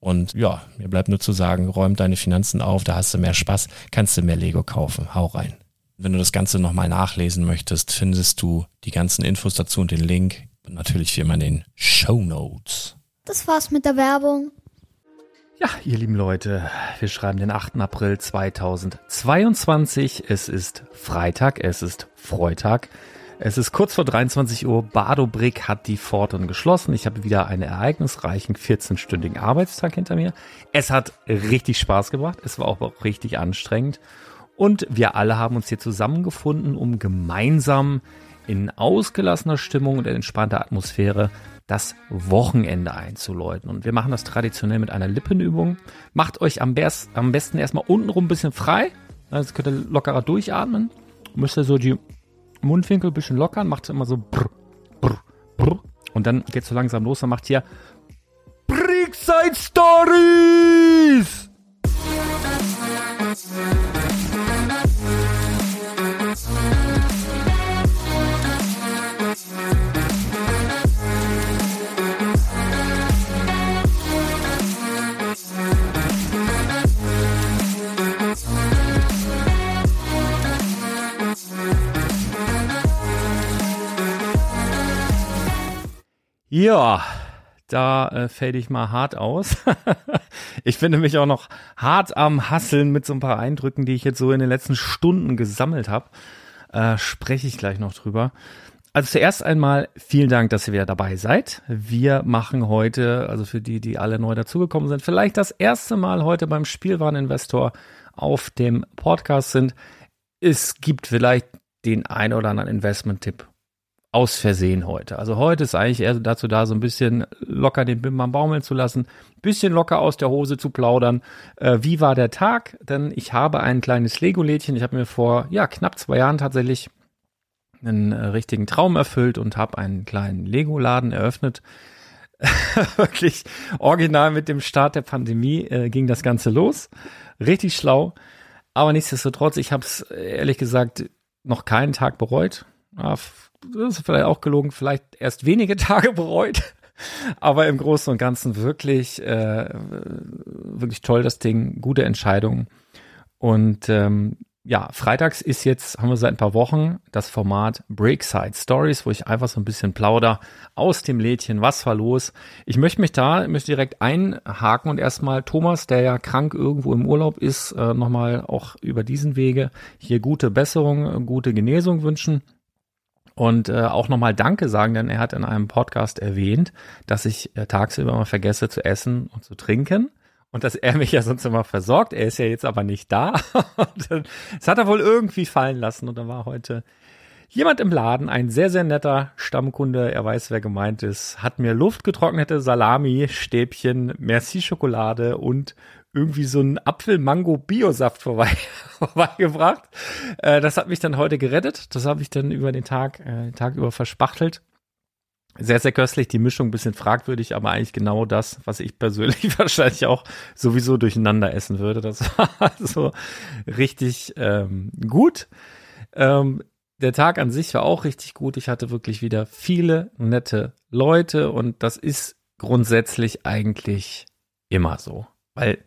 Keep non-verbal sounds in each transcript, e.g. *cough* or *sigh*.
Und ja, mir bleibt nur zu sagen, räum deine Finanzen auf, da hast du mehr Spaß, kannst du mehr Lego kaufen. Hau rein. Wenn du das Ganze nochmal nachlesen möchtest, findest du die ganzen Infos dazu und den Link. Und natürlich wie immer in den Show Notes. Das war's mit der Werbung. Ja, ihr lieben Leute, wir schreiben den 8. April 2022. Es ist Freitag, es ist Freitag. Es ist kurz vor 23 Uhr. Badobrick hat die Pforten geschlossen. Ich habe wieder einen ereignisreichen 14-stündigen Arbeitstag hinter mir. Es hat richtig Spaß gebracht. Es war auch richtig anstrengend. Und wir alle haben uns hier zusammengefunden, um gemeinsam in ausgelassener Stimmung und entspannter Atmosphäre das Wochenende einzuläuten. Und wir machen das traditionell mit einer Lippenübung. Macht euch am, best, am besten erstmal untenrum ein bisschen frei. Also könnt ihr lockerer durchatmen. Müsst ihr so die Mundwinkel ein bisschen lockern, macht immer so brr, brr, brr. Und dann geht so langsam los, dann macht hier Brickside Stories! Ja, da äh, fällt ich mal hart aus. *laughs* ich finde mich auch noch hart am Hasseln mit so ein paar Eindrücken, die ich jetzt so in den letzten Stunden gesammelt habe. Äh, spreche ich gleich noch drüber. Also zuerst einmal vielen Dank, dass ihr wieder dabei seid. Wir machen heute, also für die, die alle neu dazugekommen sind, vielleicht das erste Mal heute beim Spielwareninvestor auf dem Podcast sind. Es gibt vielleicht den ein oder anderen Investment-Tipp aus Versehen heute. Also heute ist eigentlich eher dazu da, so ein bisschen locker den Bimbam baumeln zu lassen, bisschen locker aus der Hose zu plaudern. Äh, wie war der Tag? Denn ich habe ein kleines Lego-Lädchen. Ich habe mir vor ja knapp zwei Jahren tatsächlich einen äh, richtigen Traum erfüllt und habe einen kleinen Lego-Laden eröffnet. *laughs* Wirklich original mit dem Start der Pandemie äh, ging das Ganze los. Richtig schlau. Aber nichtsdestotrotz, ich habe es ehrlich gesagt noch keinen Tag bereut. Ja, das ist vielleicht auch gelogen, vielleicht erst wenige *laughs* Tage bereut. Aber im Großen und Ganzen wirklich, äh, wirklich toll, das Ding, gute Entscheidung. Und ähm, ja, freitags ist jetzt, haben wir seit ein paar Wochen das Format Breakside Stories, wo ich einfach so ein bisschen plauder aus dem Lädchen, was war los. Ich möchte mich da, möchte direkt einhaken und erstmal Thomas, der ja krank irgendwo im Urlaub ist, äh, nochmal auch über diesen Wege hier gute Besserung, gute Genesung wünschen. Und äh, auch nochmal Danke sagen, denn er hat in einem Podcast erwähnt, dass ich äh, tagsüber immer vergesse zu essen und zu trinken. Und dass er *laughs* mich ja sonst immer versorgt. Er ist ja jetzt aber nicht da. *laughs* das hat er wohl irgendwie fallen lassen. Und da war heute jemand im Laden, ein sehr, sehr netter Stammkunde, er weiß, wer gemeint ist, hat mir luftgetrocknete Salami, Stäbchen, Merci Schokolade und irgendwie so ein Apfel-Mango-Biosaft vorbei, *laughs* vorbeigebracht. Äh, das hat mich dann heute gerettet. Das habe ich dann über den Tag, äh, den Tag über verspachtelt. Sehr, sehr köstlich, die Mischung ein bisschen fragwürdig, aber eigentlich genau das, was ich persönlich *laughs* wahrscheinlich auch sowieso durcheinander essen würde. Das *laughs* war also richtig ähm, gut. Ähm, der Tag an sich war auch richtig gut. Ich hatte wirklich wieder viele nette Leute und das ist grundsätzlich eigentlich immer so. Weil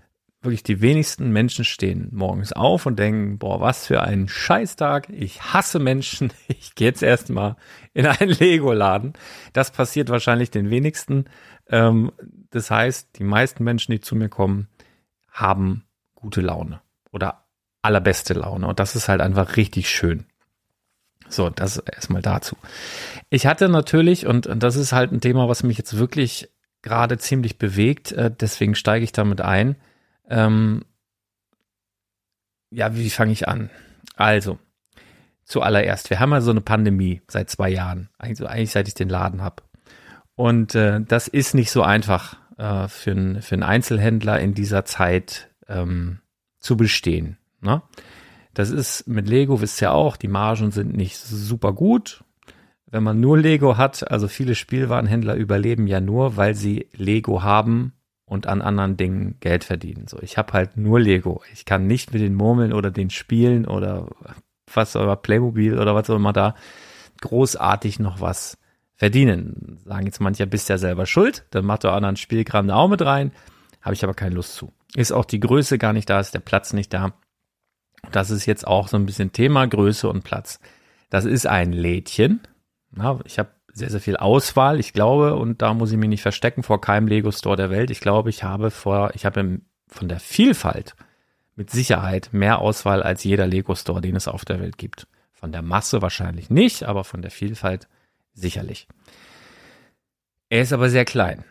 wirklich die wenigsten Menschen stehen morgens auf und denken, boah, was für ein Scheißtag. Ich hasse Menschen. *laughs* Ich gehe jetzt erstmal in einen Lego-Laden. Das passiert wahrscheinlich den wenigsten. Ähm, das heißt, die meisten Menschen, die zu mir kommen, haben gute Laune oder allerbeste Laune. Und das ist halt einfach richtig schön. So, das erstmal dazu. Ich hatte natürlich, und, und das ist halt ein Thema, was mich jetzt wirklich gerade ziemlich bewegt, äh, deswegen steige ich damit ein, ähm, ja, wie fange ich an? Also, zuallererst, wir haben ja so eine Pandemie seit zwei Jahren, also eigentlich seit ich den Laden habe. Und äh, das ist nicht so einfach äh, für, ein, für einen Einzelhändler in dieser Zeit ähm, zu bestehen. Ne? Das ist mit Lego, wisst ihr auch, die Margen sind nicht super gut. Wenn man nur Lego hat, also viele Spielwarenhändler überleben ja nur, weil sie Lego haben und an anderen Dingen Geld verdienen. So, ich habe halt nur Lego. Ich kann nicht mit den Murmeln oder den Spielen oder was oder Playmobil oder was auch immer da großartig noch was verdienen. Sagen jetzt manche, bist ja selber schuld, dann macht der anderen Spielkram da auch mit rein. Habe ich aber keine Lust zu. Ist auch die Größe gar nicht da, ist der Platz nicht da. Das ist jetzt auch so ein bisschen Thema Größe und Platz. Das ist ein Lädchen. Ja, ich habe sehr, sehr viel Auswahl. Ich glaube, und da muss ich mich nicht verstecken vor keinem Lego Store der Welt. Ich glaube, ich habe vor, ich habe von der Vielfalt mit Sicherheit mehr Auswahl als jeder Lego Store, den es auf der Welt gibt. Von der Masse wahrscheinlich nicht, aber von der Vielfalt sicherlich. Er ist aber sehr klein.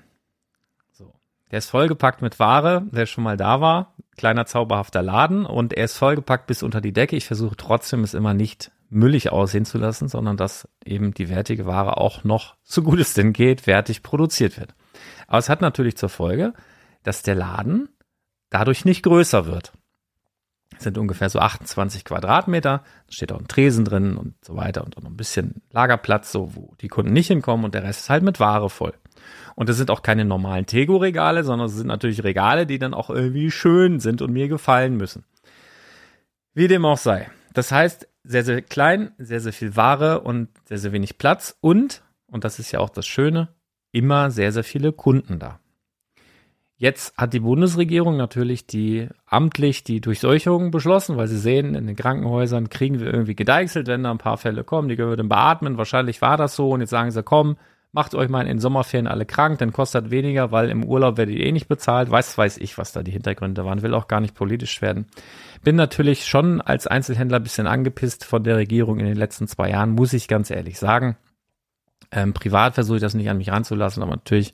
So. Der ist vollgepackt mit Ware, wer schon mal da war. Kleiner zauberhafter Laden und er ist vollgepackt bis unter die Decke. Ich versuche trotzdem es immer nicht müllig aussehen zu lassen, sondern dass eben die wertige Ware auch noch, so gut es denn geht, wertig produziert wird. Aber es hat natürlich zur Folge, dass der Laden dadurch nicht größer wird. Es sind ungefähr so 28 Quadratmeter, da steht auch ein Tresen drin und so weiter und noch ein bisschen Lagerplatz, so wo die Kunden nicht hinkommen und der Rest ist halt mit Ware voll. Und es sind auch keine normalen Tego-Regale, sondern es sind natürlich Regale, die dann auch irgendwie schön sind und mir gefallen müssen. Wie dem auch sei. Das heißt, sehr, sehr klein, sehr, sehr viel Ware und sehr, sehr wenig Platz und, und das ist ja auch das Schöne, immer sehr, sehr viele Kunden da. Jetzt hat die Bundesregierung natürlich die amtlich die Durchseuchung beschlossen, weil sie sehen, in den Krankenhäusern kriegen wir irgendwie gedeichselt, wenn da ein paar Fälle kommen, die würden beatmen. Wahrscheinlich war das so und jetzt sagen sie, komm, macht euch mal in Sommerferien alle krank, dann kostet weniger, weil im Urlaub werdet ihr eh nicht bezahlt. Weiß, weiß ich, was da die Hintergründe waren, will auch gar nicht politisch werden. Bin natürlich schon als Einzelhändler ein bisschen angepisst von der Regierung in den letzten zwei Jahren, muss ich ganz ehrlich sagen. Ähm, privat versuche ich das nicht an mich ranzulassen, aber natürlich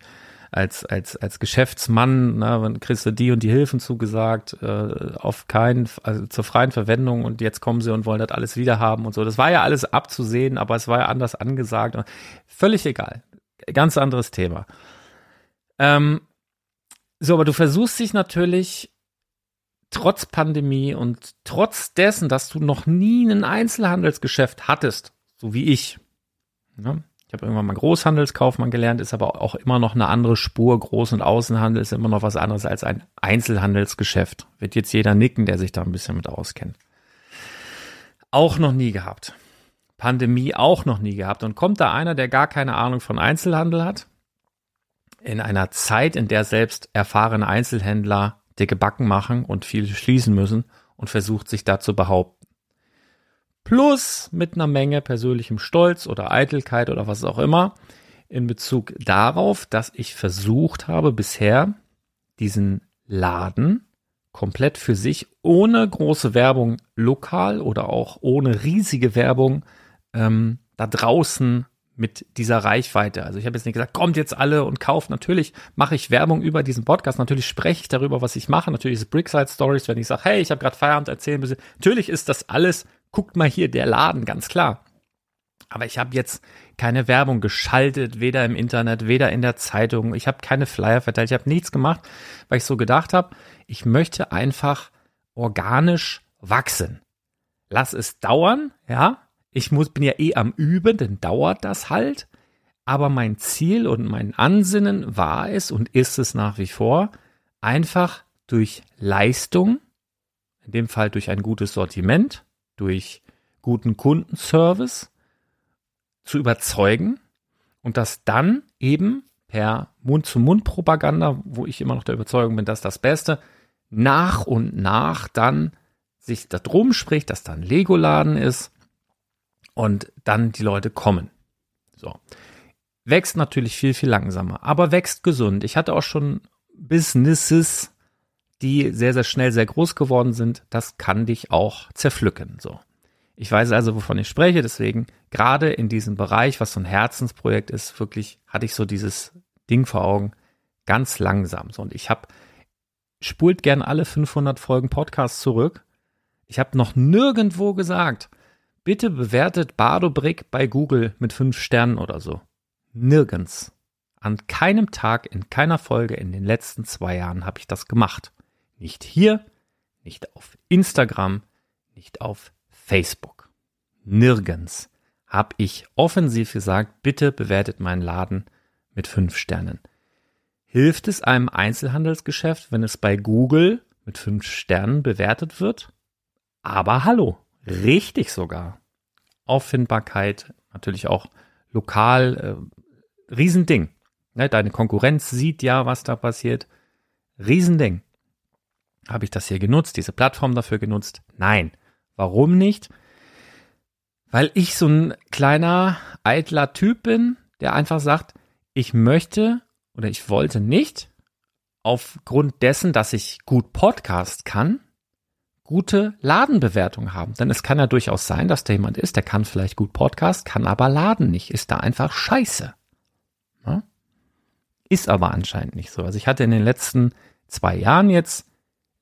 als, als, als Geschäftsmann, na, dann kriegst du die und die Hilfen zugesagt, äh, auf keinen, also zur freien Verwendung und jetzt kommen sie und wollen das alles wieder haben und so. Das war ja alles abzusehen, aber es war ja anders angesagt. Völlig egal. Ganz anderes Thema. Ähm, so, aber du versuchst dich natürlich trotz Pandemie und trotz dessen, dass du noch nie ein Einzelhandelsgeschäft hattest, so wie ich. Ne? Ich habe irgendwann mal Großhandelskaufmann gelernt, ist aber auch immer noch eine andere Spur. Groß- und Außenhandel ist immer noch was anderes als ein Einzelhandelsgeschäft. Wird jetzt jeder nicken, der sich da ein bisschen mit auskennt. Auch noch nie gehabt. Pandemie auch noch nie gehabt. Und kommt da einer, der gar keine Ahnung von Einzelhandel hat, in einer Zeit, in der selbst erfahrene Einzelhändler dicke Backen machen und viel schließen müssen und versucht sich da zu behaupten. Plus mit einer Menge persönlichem Stolz oder Eitelkeit oder was auch immer in Bezug darauf, dass ich versucht habe bisher diesen Laden komplett für sich ohne große Werbung lokal oder auch ohne riesige Werbung ähm, da draußen mit dieser Reichweite. Also ich habe jetzt nicht gesagt, kommt jetzt alle und kauft. Natürlich mache ich Werbung über diesen Podcast. Natürlich spreche ich darüber, was ich mache. Natürlich ist Brickside Stories, wenn ich sage, hey, ich habe gerade Feierabend erzählen müssen. Natürlich ist das alles, guckt mal hier, der Laden, ganz klar. Aber ich habe jetzt keine Werbung geschaltet, weder im Internet, weder in der Zeitung. Ich habe keine Flyer verteilt. Ich habe nichts gemacht, weil ich so gedacht habe, ich möchte einfach organisch wachsen. Lass es dauern, ja, ich muss, bin ja eh am Üben, dann dauert das halt. Aber mein Ziel und mein Ansinnen war es und ist es nach wie vor, einfach durch Leistung, in dem Fall durch ein gutes Sortiment, durch guten Kundenservice zu überzeugen und das dann eben per Mund-zu-Mund-Propaganda, wo ich immer noch der Überzeugung bin, dass das Beste, nach und nach dann sich da drum spricht, dass da ein Lego-Laden ist, und dann die Leute kommen. So. Wächst natürlich viel, viel langsamer, aber wächst gesund. Ich hatte auch schon Businesses, die sehr, sehr schnell sehr groß geworden sind. Das kann dich auch zerpflücken. So. Ich weiß also, wovon ich spreche. Deswegen, gerade in diesem Bereich, was so ein Herzensprojekt ist, wirklich hatte ich so dieses Ding vor Augen ganz langsam. So, und ich habe spult gern alle 500 Folgen Podcast zurück. Ich habe noch nirgendwo gesagt, Bitte bewertet Bardobrick bei Google mit fünf Sternen oder so. Nirgends. An keinem Tag, in keiner Folge in den letzten zwei Jahren habe ich das gemacht. Nicht hier, nicht auf Instagram, nicht auf Facebook. Nirgends habe ich offensiv gesagt, bitte bewertet meinen Laden mit fünf Sternen. Hilft es einem Einzelhandelsgeschäft, wenn es bei Google mit fünf Sternen bewertet wird? Aber hallo, Richtig sogar. Auffindbarkeit, natürlich auch lokal, äh, Riesending. Ne, deine Konkurrenz sieht ja, was da passiert. Riesending. Habe ich das hier genutzt, diese Plattform dafür genutzt? Nein. Warum nicht? Weil ich so ein kleiner, eitler Typ bin, der einfach sagt, ich möchte oder ich wollte nicht aufgrund dessen, dass ich gut Podcast kann, gute Ladenbewertung haben. Denn es kann ja durchaus sein, dass da jemand ist, der kann vielleicht gut Podcast, kann aber Laden nicht, ist da einfach scheiße. Ja? Ist aber anscheinend nicht so. Also ich hatte in den letzten zwei Jahren jetzt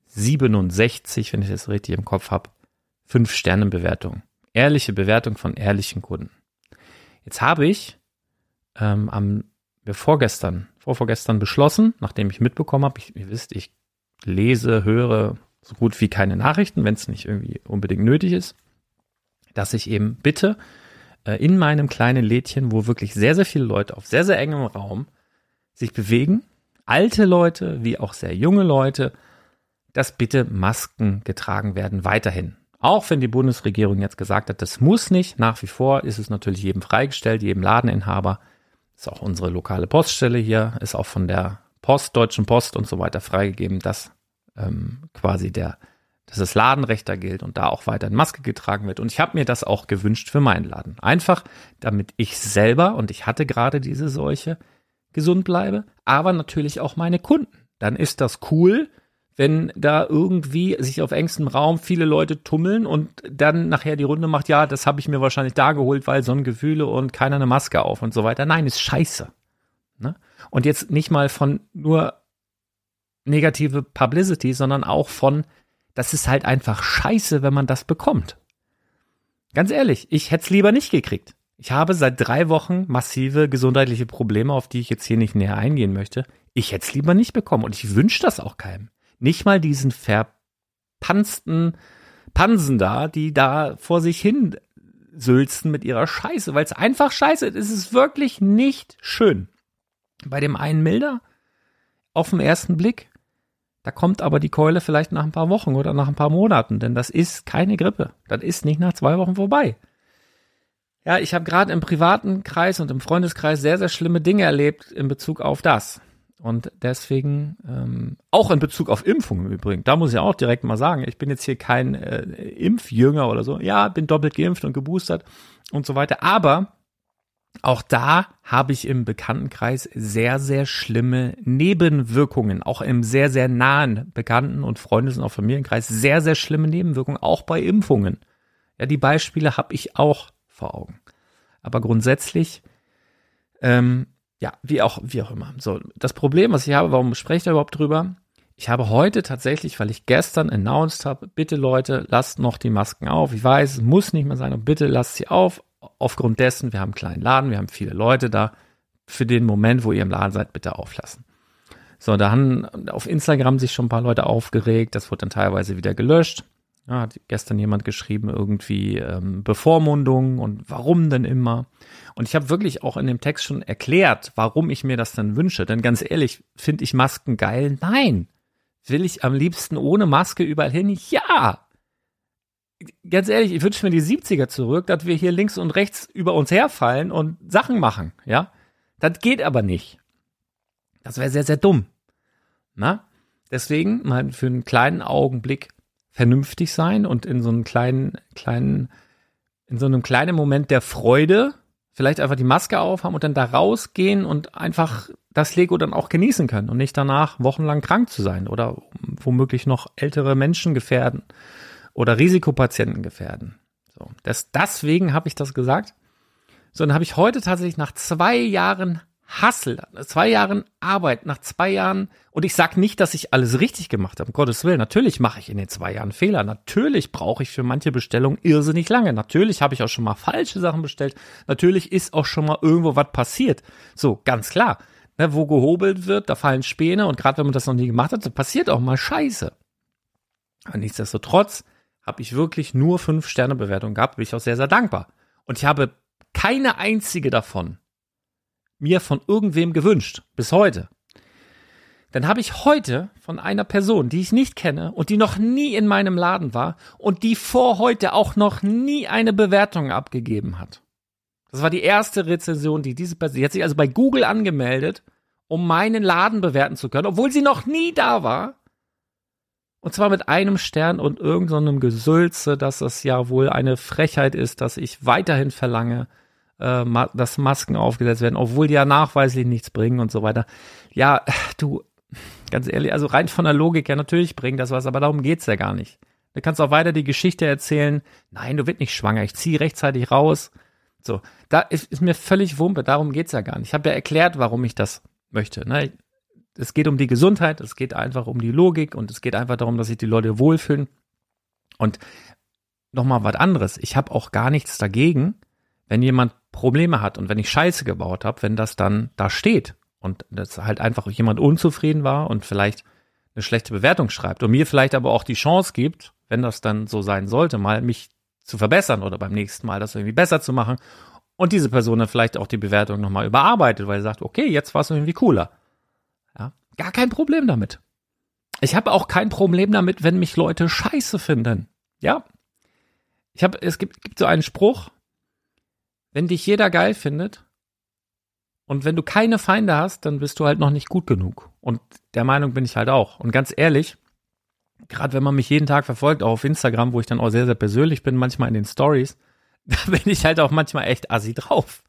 67, wenn ich das richtig im Kopf habe, fünf Sterne Bewertung. Ehrliche Bewertung von ehrlichen Kunden. Jetzt habe ich ähm, am vorgestern, vorvorgestern beschlossen, nachdem ich mitbekommen habe, ich, ihr wisst, ich lese, höre so gut wie keine Nachrichten, wenn es nicht irgendwie unbedingt nötig ist, dass ich eben bitte äh, in meinem kleinen Lädchen, wo wirklich sehr, sehr viele Leute auf sehr, sehr engem Raum sich bewegen, alte Leute wie auch sehr junge Leute, dass bitte Masken getragen werden weiterhin. Auch wenn die Bundesregierung jetzt gesagt hat, das muss nicht, nach wie vor ist es natürlich jedem freigestellt, jedem Ladeninhaber. Ist auch unsere lokale Poststelle hier, ist auch von der Post, Deutschen Post und so weiter freigegeben, dass ähm, quasi der, dass das Ladenrecht da gilt und da auch weiter in Maske getragen wird. Und ich habe mir das auch gewünscht für meinen Laden. Einfach, damit ich selber, und ich hatte gerade diese Seuche, gesund bleibe, aber natürlich auch meine Kunden. Dann ist das cool, wenn da irgendwie sich auf engstem Raum viele Leute tummeln und dann nachher die Runde macht, ja, das habe ich mir wahrscheinlich da geholt, weil Sonnengefühle und keiner eine Maske auf und so weiter. Nein, ist scheiße. Ne? Und jetzt nicht mal von nur negative Publicity, sondern auch von, das ist halt einfach scheiße, wenn man das bekommt. Ganz ehrlich, ich hätte es lieber nicht gekriegt. Ich habe seit drei Wochen massive gesundheitliche Probleme, auf die ich jetzt hier nicht näher eingehen möchte. Ich hätte es lieber nicht bekommen und ich wünsche das auch keinem. Nicht mal diesen verpanzten Pansen da, die da vor sich hin sülzen mit ihrer Scheiße, weil es einfach scheiße ist. Es ist wirklich nicht schön. Bei dem einen milder, auf den ersten Blick, da kommt aber die Keule vielleicht nach ein paar Wochen oder nach ein paar Monaten, denn das ist keine Grippe. Das ist nicht nach zwei Wochen vorbei. Ja, ich habe gerade im privaten Kreis und im Freundeskreis sehr, sehr schlimme Dinge erlebt in Bezug auf das. Und deswegen, ähm, auch in Bezug auf Impfungen im Übrigen, da muss ich auch direkt mal sagen, ich bin jetzt hier kein äh, Impfjünger oder so. Ja, bin doppelt geimpft und geboostert und so weiter. Aber auch da habe ich im Bekanntenkreis sehr, sehr schlimme Nebenwirkungen. Auch im sehr, sehr nahen Bekannten- und Freundes- und auch Familienkreis sehr, sehr schlimme Nebenwirkungen, auch bei Impfungen. Ja, die Beispiele habe ich auch vor Augen. Aber grundsätzlich, ähm, ja, wie auch, wie auch immer. So, das Problem, was ich habe, warum spreche ich da überhaupt drüber? Ich habe heute tatsächlich, weil ich gestern announced habe, bitte Leute, lasst noch die Masken auf. Ich weiß, es muss nicht mehr sein, aber bitte lasst sie auf aufgrund dessen, wir haben einen kleinen Laden, wir haben viele Leute da, für den Moment, wo ihr im Laden seid, bitte auflassen. So, da haben auf Instagram sich schon ein paar Leute aufgeregt, das wurde dann teilweise wieder gelöscht. Ja, hat gestern jemand geschrieben, irgendwie ähm, Bevormundung und warum denn immer. Und ich habe wirklich auch in dem Text schon erklärt, warum ich mir das dann wünsche. Denn ganz ehrlich, finde ich Masken geil? Nein. Will ich am liebsten ohne Maske überall hin? Ja ganz ehrlich, ich wünsche mir die 70er zurück, dass wir hier links und rechts über uns herfallen und Sachen machen, ja. Das geht aber nicht. Das wäre sehr, sehr dumm. Na? Deswegen mal für einen kleinen Augenblick vernünftig sein und in so einem kleinen, kleinen, in so einem kleinen Moment der Freude vielleicht einfach die Maske aufhaben und dann da rausgehen und einfach das Lego dann auch genießen können und nicht danach wochenlang krank zu sein oder womöglich noch ältere Menschen gefährden oder Risikopatienten gefährden. So, das, deswegen habe ich das gesagt. So, dann habe ich heute tatsächlich nach zwei Jahren Hassel, zwei Jahren Arbeit, nach zwei Jahren, und ich sage nicht, dass ich alles richtig gemacht habe, um Gottes Willen. Natürlich mache ich in den zwei Jahren Fehler. Natürlich brauche ich für manche Bestellungen irrsinnig lange. Natürlich habe ich auch schon mal falsche Sachen bestellt. Natürlich ist auch schon mal irgendwo was passiert. So, ganz klar. Ne, wo gehobelt wird, da fallen Späne und gerade wenn man das noch nie gemacht hat, passiert auch mal Scheiße. Aber nichtsdestotrotz habe ich wirklich nur fünf Sterne Bewertung gehabt, bin ich auch sehr, sehr dankbar. Und ich habe keine einzige davon mir von irgendwem gewünscht, bis heute. Dann habe ich heute von einer Person, die ich nicht kenne und die noch nie in meinem Laden war und die vor heute auch noch nie eine Bewertung abgegeben hat. Das war die erste Rezension, die diese Person, die hat sich also bei Google angemeldet, um meinen Laden bewerten zu können, obwohl sie noch nie da war und zwar mit einem Stern und irgendeinem so Gesülze, dass es ja wohl eine Frechheit ist, dass ich weiterhin verlange, äh, dass Masken aufgesetzt werden, obwohl die ja nachweislich nichts bringen und so weiter. Ja, du, ganz ehrlich, also rein von der Logik, ja, natürlich bringt das was, aber darum geht's ja gar nicht. Du kannst auch weiter die Geschichte erzählen, nein, du wirst nicht schwanger, ich ziehe rechtzeitig raus. So, da ist, ist mir völlig Wumpe, darum geht's ja gar nicht. Ich habe ja erklärt, warum ich das möchte. Ne? Es geht um die Gesundheit, es geht einfach um die Logik und es geht einfach darum, dass sich die Leute wohlfühlen. Und nochmal was anderes. Ich habe auch gar nichts dagegen, wenn jemand Probleme hat und wenn ich Scheiße gebaut habe, wenn das dann da steht und dass halt einfach jemand unzufrieden war und vielleicht eine schlechte Bewertung schreibt und mir vielleicht aber auch die Chance gibt, wenn das dann so sein sollte, mal mich zu verbessern oder beim nächsten Mal das irgendwie besser zu machen und diese Person dann vielleicht auch die Bewertung nochmal überarbeitet, weil sie sagt, okay, jetzt war es irgendwie cooler. Gar kein Problem damit. Ich habe auch kein Problem damit, wenn mich Leute scheiße finden. Ja. Ich habe, es gibt, gibt so einen Spruch, wenn dich jeder geil findet und wenn du keine Feinde hast, dann bist du halt noch nicht gut genug. Und der Meinung bin ich halt auch. Und ganz ehrlich, gerade wenn man mich jeden Tag verfolgt, auch auf Instagram, wo ich dann auch sehr, sehr persönlich bin, manchmal in den Stories, *laughs* da bin ich halt auch manchmal echt assi drauf.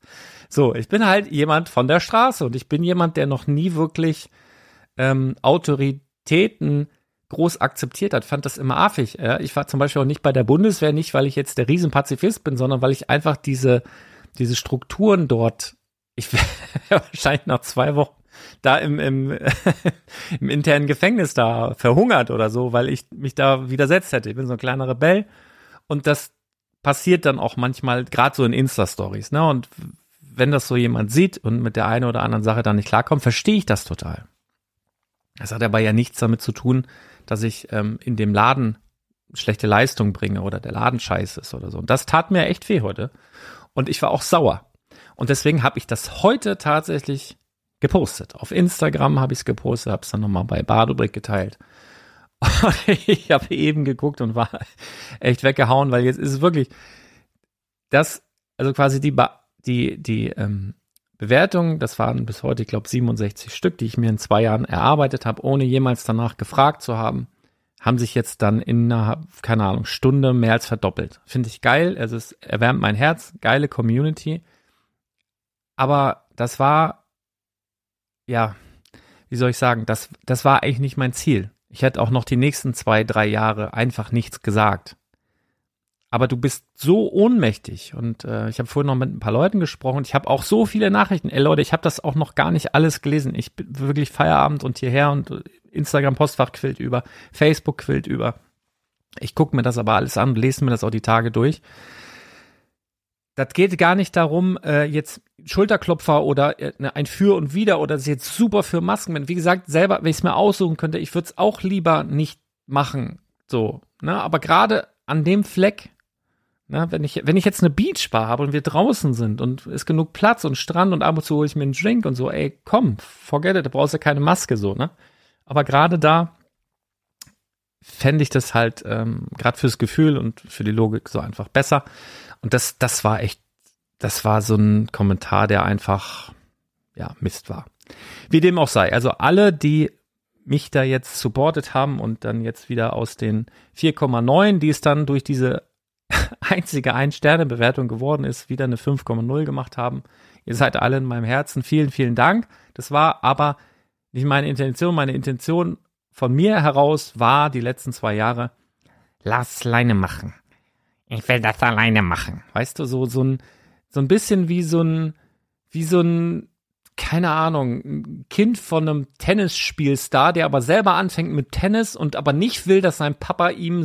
So, ich bin halt jemand von der Straße und ich bin jemand, der noch nie wirklich ähm, Autoritäten groß akzeptiert hat, fand das immer affig. Ja? Ich war zum Beispiel auch nicht bei der Bundeswehr, nicht weil ich jetzt der Riesenpazifist bin, sondern weil ich einfach diese, diese Strukturen dort ich *laughs* wäre wahrscheinlich nach zwei Wochen da im, im, *laughs* im internen Gefängnis da verhungert oder so, weil ich mich da widersetzt hätte. Ich bin so ein kleiner Rebell und das passiert dann auch manchmal, gerade so in Insta-Stories, ne? Und wenn das so jemand sieht und mit der einen oder anderen Sache dann nicht klarkommt, verstehe ich das total. Das hat aber ja nichts damit zu tun, dass ich ähm, in dem Laden schlechte Leistung bringe oder der Laden scheiße ist oder so. Und das tat mir echt weh heute. Und ich war auch sauer. Und deswegen habe ich das heute tatsächlich gepostet. Auf Instagram habe ich es gepostet, habe es dann nochmal bei Badobrick geteilt. Und *laughs* ich habe eben geguckt und war echt weggehauen, weil jetzt ist es wirklich das, also quasi die, ba die, die ähm, Bewertungen, das waren bis heute, ich glaube, 67 Stück, die ich mir in zwei Jahren erarbeitet habe, ohne jemals danach gefragt zu haben, haben sich jetzt dann in einer, keine Ahnung, Stunde mehr als verdoppelt. Finde ich geil, also es erwärmt mein Herz, geile Community. Aber das war, ja, wie soll ich sagen, das, das war eigentlich nicht mein Ziel. Ich hätte auch noch die nächsten zwei, drei Jahre einfach nichts gesagt aber du bist so ohnmächtig. Und äh, ich habe vorhin noch mit ein paar Leuten gesprochen. Ich habe auch so viele Nachrichten. Ey Leute, ich habe das auch noch gar nicht alles gelesen. Ich bin wirklich Feierabend und hierher und Instagram-Postfach quillt über, Facebook quillt über. Ich gucke mir das aber alles an, lese mir das auch die Tage durch. Das geht gar nicht darum, äh, jetzt Schulterklopfer oder äh, ein Für und Wider oder das ist jetzt super für Masken bin. Wie gesagt, selber, wenn ich es mir aussuchen könnte, ich würde es auch lieber nicht machen. So, ne? Aber gerade an dem Fleck, na, wenn ich, wenn ich jetzt eine Beachbar habe und wir draußen sind und ist genug Platz und Strand und ab und zu hole ich mir einen Drink und so, ey, komm, forget it, da brauchst du keine Maske so, ne? Aber gerade da fände ich das halt, ähm, gerade fürs Gefühl und für die Logik so einfach besser. Und das, das war echt, das war so ein Kommentar, der einfach, ja, Mist war. Wie dem auch sei. Also alle, die mich da jetzt supportet haben und dann jetzt wieder aus den 4,9, die es dann durch diese *laughs* einzige Ein-Sterne-Bewertung geworden ist, wieder eine 5,0 gemacht haben. Ihr seid alle in meinem Herzen. Vielen, vielen Dank. Das war aber nicht meine Intention. Meine Intention von mir heraus war die letzten zwei Jahre, lass alleine machen. Ich will das alleine machen. Weißt du, so, so ein, so ein bisschen wie so ein, wie so ein, keine Ahnung, ein Kind von einem Tennisspielstar, der aber selber anfängt mit Tennis und aber nicht will, dass sein Papa ihm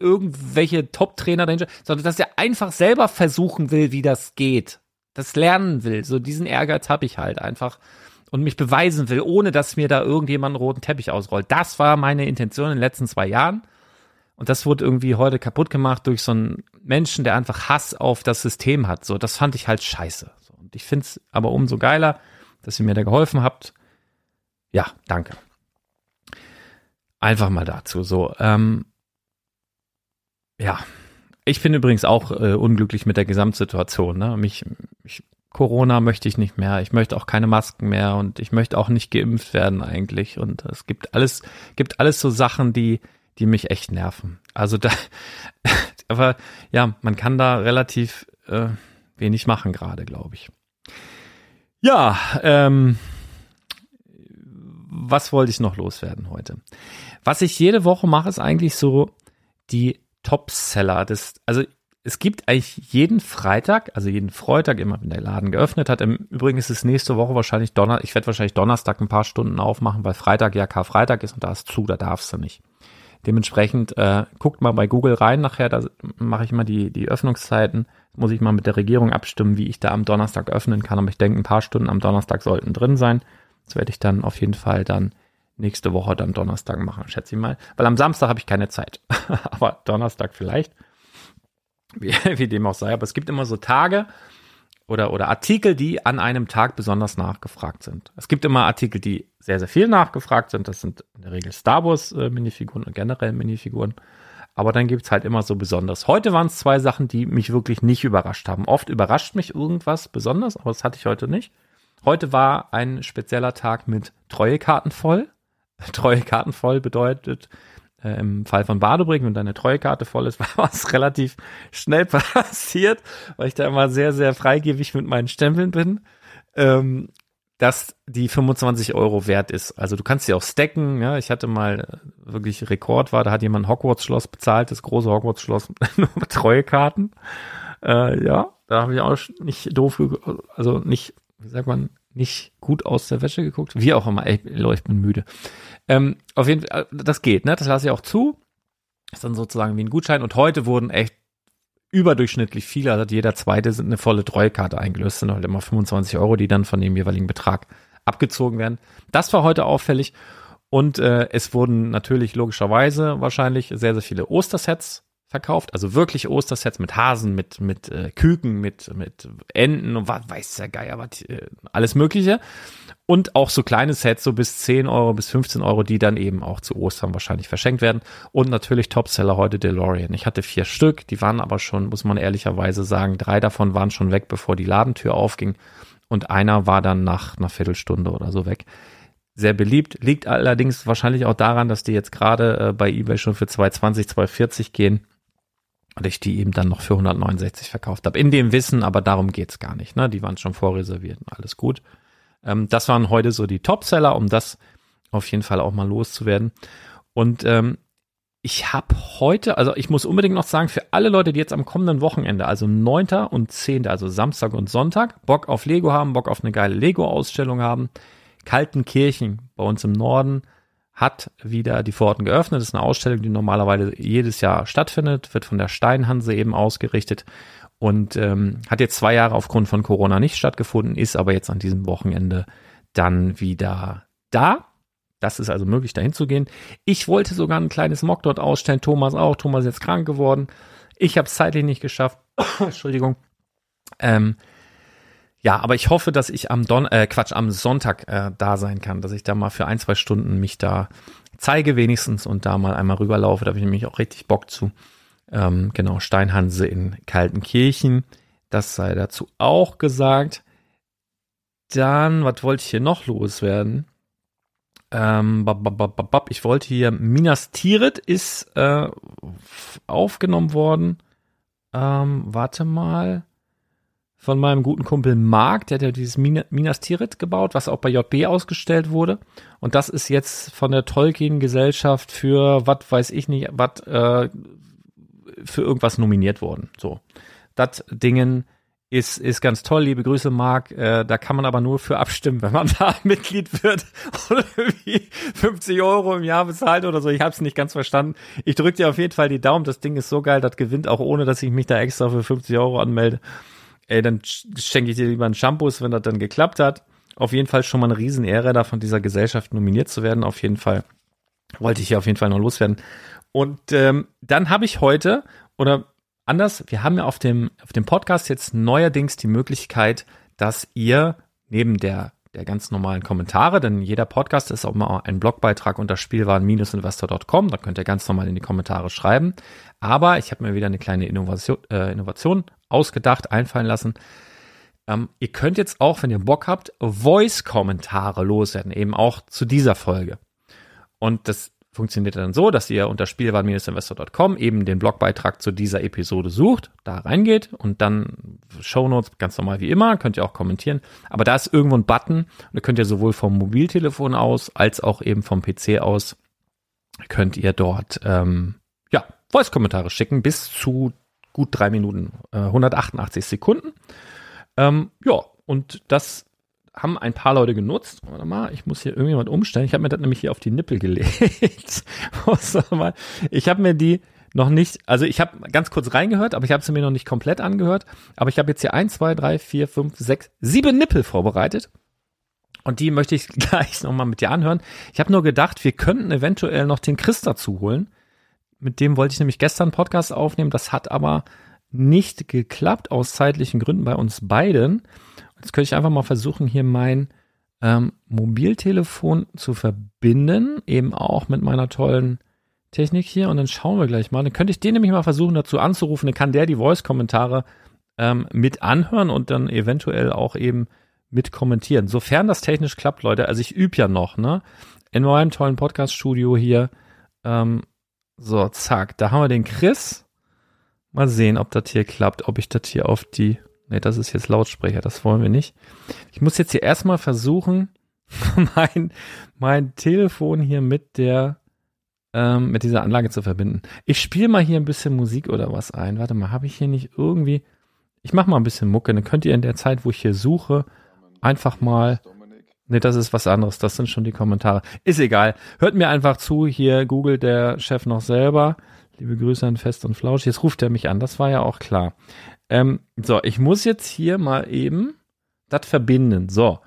irgendwelche Top-Trainer dahinter, sondern dass er einfach selber versuchen will, wie das geht. Das lernen will. So diesen Ehrgeiz habe ich halt einfach und mich beweisen will, ohne dass mir da irgendjemand einen roten Teppich ausrollt. Das war meine Intention in den letzten zwei Jahren. Und das wurde irgendwie heute kaputt gemacht durch so einen Menschen, der einfach Hass auf das System hat. So, das fand ich halt scheiße. So, und ich finde es aber umso geiler, dass ihr mir da geholfen habt. Ja, danke. Einfach mal dazu. So, ähm, ja, ich bin übrigens auch äh, unglücklich mit der Gesamtsituation. Ne? Mich, ich, Corona möchte ich nicht mehr. Ich möchte auch keine Masken mehr und ich möchte auch nicht geimpft werden eigentlich. Und es gibt alles, gibt alles so Sachen, die, die mich echt nerven. Also da, *laughs* aber ja, man kann da relativ äh, wenig machen gerade, glaube ich. Ja, ähm, was wollte ich noch loswerden heute? Was ich jede Woche mache, ist eigentlich so die Topseller. Das, also es gibt eigentlich jeden Freitag, also jeden Freitag, immer wenn der Laden geöffnet hat. Im Übrigen ist es nächste Woche wahrscheinlich Donner, ich werde wahrscheinlich Donnerstag ein paar Stunden aufmachen, weil Freitag ja Karfreitag ist und da ist zu, da darfst du nicht. Dementsprechend äh, guckt mal bei Google rein nachher, da mache ich mal die, die Öffnungszeiten. Muss ich mal mit der Regierung abstimmen, wie ich da am Donnerstag öffnen kann. Aber ich denke, ein paar Stunden am Donnerstag sollten drin sein. Das werde ich dann auf jeden Fall dann nächste Woche dann Donnerstag machen, schätze ich mal. Weil am Samstag habe ich keine Zeit. *laughs* aber Donnerstag vielleicht. Wie, *laughs* wie dem auch sei. Aber es gibt immer so Tage oder, oder Artikel, die an einem Tag besonders nachgefragt sind. Es gibt immer Artikel, die sehr, sehr viel nachgefragt sind. Das sind in der Regel Star Wars äh, und generell Minifiguren. Aber dann gibt's halt immer so besonders. Heute waren es zwei Sachen, die mich wirklich nicht überrascht haben. Oft überrascht mich irgendwas besonders, aber das hatte ich heute nicht. Heute war ein spezieller Tag mit Treuekarten voll. *laughs* Treuekarten voll bedeutet, äh, im Fall von Badebrink, wenn deine Treuekarte voll ist, *laughs* war was relativ schnell *laughs* passiert, weil ich da immer sehr, sehr freigebig mit meinen Stempeln bin. Ähm, dass die 25 Euro wert ist. Also du kannst sie auch stacken. Ja, ich hatte mal äh, wirklich Rekord war, da hat jemand ein Hogwarts-Schloss bezahlt, das große Hogwarts-Schloss nur mit Treuekarten. Äh, ja, da habe ich auch nicht doof, also nicht wie sagt man, nicht gut aus der Wäsche geguckt. Wie auch immer, ey, ich bin müde. Ähm, auf jeden Fall, äh, das geht, ne? Das lasse ich auch zu. Ist dann sozusagen wie ein Gutschein. Und heute wurden echt überdurchschnittlich viele, also jeder zweite sind eine volle Treuekarte eingelöst, sind halt immer 25 Euro, die dann von dem jeweiligen Betrag abgezogen werden. Das war heute auffällig. Und äh, es wurden natürlich logischerweise wahrscheinlich sehr, sehr viele Ostersets verkauft. Also wirklich Ostersets mit Hasen, mit, mit äh, Küken, mit, mit Enten und was weiß der Geier, was, äh, alles Mögliche. Und auch so kleine Sets, so bis 10 Euro, bis 15 Euro, die dann eben auch zu Ostern wahrscheinlich verschenkt werden. Und natürlich Topseller heute DeLorean. Ich hatte vier Stück, die waren aber schon, muss man ehrlicherweise sagen, drei davon waren schon weg, bevor die Ladentür aufging. Und einer war dann nach einer Viertelstunde oder so weg. Sehr beliebt, liegt allerdings wahrscheinlich auch daran, dass die jetzt gerade äh, bei eBay schon für 220, 240 gehen und ich die eben dann noch für 169 verkauft habe. In dem Wissen, aber darum geht's gar nicht. Ne? Die waren schon vorreserviert und alles gut. Ähm, das waren heute so die Topseller, um das auf jeden Fall auch mal loszuwerden. Und ähm, ich habe heute, also ich muss unbedingt noch sagen, für alle Leute, die jetzt am kommenden Wochenende, also 9. und 10., also Samstag und Sonntag, Bock auf Lego haben, Bock auf eine geile Lego-Ausstellung haben, Kaltenkirchen bei uns im Norden hat wieder die Pforten geöffnet. Das ist eine Ausstellung, die normalerweise jedes Jahr stattfindet, wird von der Steinhanse eben ausgerichtet und ähm, hat jetzt zwei Jahre aufgrund von Corona nicht stattgefunden, ist aber jetzt an diesem Wochenende dann wieder da. Das ist also möglich, dahin zu gehen. Ich wollte sogar ein kleines Mock dort ausstellen, Thomas auch. Thomas ist jetzt krank geworden. Ich habe es zeitlich nicht geschafft. *coughs* Entschuldigung. Ähm, ja, aber ich hoffe, dass ich am Don äh, Quatsch am Sonntag äh, da sein kann, dass ich da mal für ein zwei Stunden mich da zeige wenigstens und da mal einmal rüberlaufe. Da habe ich nämlich auch richtig Bock zu. Ähm, genau, Steinhanse in Kaltenkirchen. Das sei dazu auch gesagt. Dann, was wollte ich hier noch loswerden? Ähm, ich wollte hier, Minas Tirith ist äh, aufgenommen worden. Ähm, warte mal. Von meinem guten Kumpel Marc, der hat ja dieses Minas Tirith gebaut, was auch bei JB ausgestellt wurde. Und das ist jetzt von der Tolkien-Gesellschaft für, was weiß ich nicht, was äh, für irgendwas nominiert worden. So. Das Dingen ist, ist ganz toll. Liebe Grüße, Marc. Äh, da kann man aber nur für abstimmen, wenn man *laughs* da Mitglied wird *laughs* oder irgendwie 50 Euro im Jahr bezahlt oder so. Ich habe es nicht ganz verstanden. Ich drücke dir auf jeden Fall die Daumen. Das Ding ist so geil, das gewinnt auch ohne, dass ich mich da extra für 50 Euro anmelde. Ey, dann schenke ich dir lieber einen Shampoos, wenn das dann geklappt hat. Auf jeden Fall schon mal eine Riesenehre, da von dieser Gesellschaft nominiert zu werden. Auf jeden Fall wollte ich hier auf jeden Fall noch loswerden. Und ähm, dann habe ich heute, oder anders, wir haben ja auf dem, auf dem Podcast jetzt neuerdings die Möglichkeit, dass ihr neben der, der ganz normalen Kommentare, denn jeder Podcast ist auch mal ein Blogbeitrag unter spielwaren-investor.com, da könnt ihr ganz normal in die Kommentare schreiben. Aber ich habe mir wieder eine kleine Innovation, äh, Innovation ausgedacht, einfallen lassen. Ähm, ihr könnt jetzt auch, wenn ihr Bock habt, Voice-Kommentare loswerden, eben auch zu dieser Folge. Und das funktioniert dann so, dass ihr unter spielwaren-investor.com eben den Blogbeitrag zu dieser Episode sucht, da reingeht und dann Shownotes ganz normal wie immer, könnt ihr auch kommentieren. Aber da ist irgendwo ein Button und da könnt ihr sowohl vom Mobiltelefon aus als auch eben vom PC aus könnt ihr dort ähm, ja Voice-Kommentare schicken bis zu gut drei Minuten, äh, 188 Sekunden. Ähm, ja, und das haben ein paar Leute genutzt. Warte mal, ich muss hier irgendjemand umstellen. Ich habe mir das nämlich hier auf die Nippel gelegt. *laughs* ich habe mir die noch nicht, also ich habe ganz kurz reingehört, aber ich habe sie mir noch nicht komplett angehört. Aber ich habe jetzt hier eins, zwei, drei, vier, fünf, sechs, sieben Nippel vorbereitet. Und die möchte ich *laughs* gleich nochmal mit dir anhören. Ich habe nur gedacht, wir könnten eventuell noch den Chris dazu holen. Mit dem wollte ich nämlich gestern Podcast aufnehmen. Das hat aber nicht geklappt aus zeitlichen Gründen bei uns beiden. Jetzt könnte ich einfach mal versuchen, hier mein ähm, Mobiltelefon zu verbinden, eben auch mit meiner tollen Technik hier. Und dann schauen wir gleich mal. Dann könnte ich den nämlich mal versuchen, dazu anzurufen. Dann kann der die Voice-Kommentare ähm, mit anhören und dann eventuell auch eben mit kommentieren. Sofern das technisch klappt, Leute. Also ich übe ja noch, ne? In meinem tollen Podcast-Studio hier. Ähm, so, zack. Da haben wir den Chris. Mal sehen, ob das hier klappt, ob ich das hier auf die Ne, das ist jetzt Lautsprecher, das wollen wir nicht. Ich muss jetzt hier erstmal versuchen, *laughs* mein, mein Telefon hier mit der, ähm, mit dieser Anlage zu verbinden. Ich spiele mal hier ein bisschen Musik oder was ein. Warte mal, habe ich hier nicht irgendwie. Ich mache mal ein bisschen Mucke, dann könnt ihr in der Zeit, wo ich hier suche, einfach mal. Nee, das ist was anderes. Das sind schon die Kommentare. Ist egal. Hört mir einfach zu. Hier googelt der Chef noch selber. Liebe Grüße an Fest und Flausch. Jetzt ruft er mich an. Das war ja auch klar. Ähm, so, ich muss jetzt hier mal eben das verbinden. So.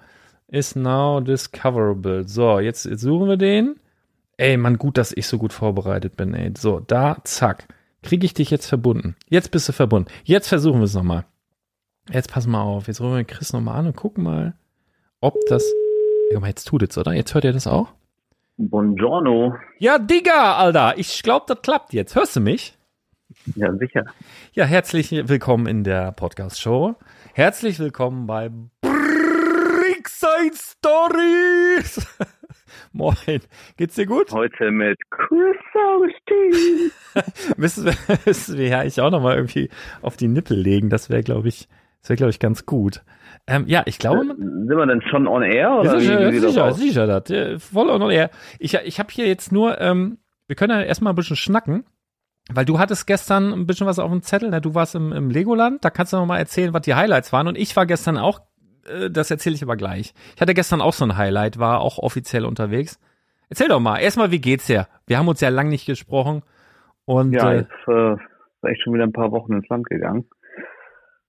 Is now discoverable. So, jetzt, jetzt suchen wir den. Ey, Mann, gut, dass ich so gut vorbereitet bin, ey. So, da, zack. Kriege ich dich jetzt verbunden. Jetzt bist du verbunden. Jetzt versuchen wir es nochmal. Jetzt pass mal auf. Jetzt rufen wir Chris nochmal an und gucken mal, ob das. Guck mal, jetzt tut es, oder? Jetzt hört ihr das auch? Buongiorno. Ja, Digga, Alter. Ich glaube, das klappt jetzt. Hörst du mich? Ja, sicher. Ja, herzlich willkommen in der Podcast-Show. Herzlich willkommen bei Brickside Stories. *laughs* Moin. Geht's dir gut? Heute mit Chris Augustin. *laughs* Müssen wir, müssen wir ja ich auch nochmal irgendwie auf die Nippel legen. Das wäre, glaube ich, das wäre, glaube ich, ganz gut. Ähm, ja, ich glaube. Äh, sind wir denn schon on air? Oder sicher, wie, wie sicher, sicher, das. Ja, voll on air. Ich, ich habe hier jetzt nur, ähm, wir können ja erstmal ein bisschen schnacken. Weil du hattest gestern ein bisschen was auf dem Zettel, ne? du warst im, im Legoland, da kannst du noch mal erzählen, was die Highlights waren. Und ich war gestern auch, äh, das erzähle ich aber gleich. Ich hatte gestern auch so ein Highlight, war auch offiziell unterwegs. Erzähl doch mal, erstmal, wie geht's dir? Wir haben uns ja lang nicht gesprochen. Und, Ja, äh, jetzt äh, ist echt schon wieder ein paar Wochen ins Land gegangen.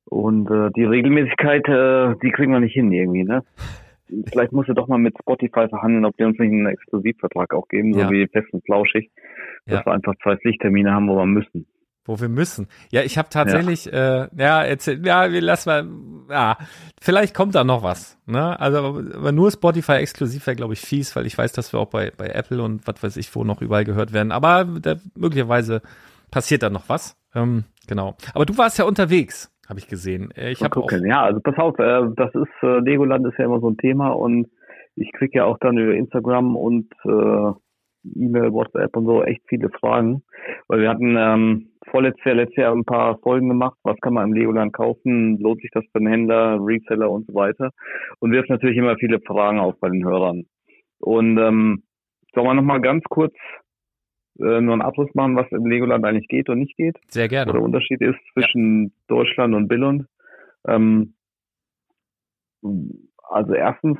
Und äh, die Regelmäßigkeit, äh, die kriegen wir nicht hin irgendwie, ne? *laughs* Vielleicht musst du doch mal mit Spotify verhandeln, ob die uns nicht einen Exklusivvertrag auch geben, so Ja. wie Fest und Flauschig, dass Ja. wir einfach zwei Pflichttermine haben, wo wir müssen. wo wir müssen. Ja, ich habe tatsächlich, äh, ja, erzähl, ja, wir lassen mal, ja, vielleicht kommt da noch was. Ne? Also, aber nur Spotify exklusiv wäre, glaube ich, fies, weil ich weiß, dass wir auch bei, bei Apple und was weiß ich wo noch überall gehört werden. Aber da, möglicherweise passiert da noch was. Ähm, genau. Aber du warst ja unterwegs, habe ich gesehen. Äh, Ich habe. Ja, also pass auf, äh, das ist äh, Legoland ist ja immer so ein Thema und ich krieg ja auch dann über Instagram und äh, E-Mail, WhatsApp und so echt viele Fragen, weil wir hatten ähm, vorletztes Jahr, letztes Jahr ein paar Folgen gemacht, was kann man im Legoland kaufen, lohnt sich das für einen Händler, Reseller und so weiter und wirft natürlich immer viele Fragen auf bei den Hörern. Und ähm, sollen wir nochmal ganz kurz äh, nur einen Abriss machen, was im Legoland eigentlich geht und nicht geht? sehr oder gerne. Unterschied ist zwischen Deutschland und Billund. Ähm, also erstens,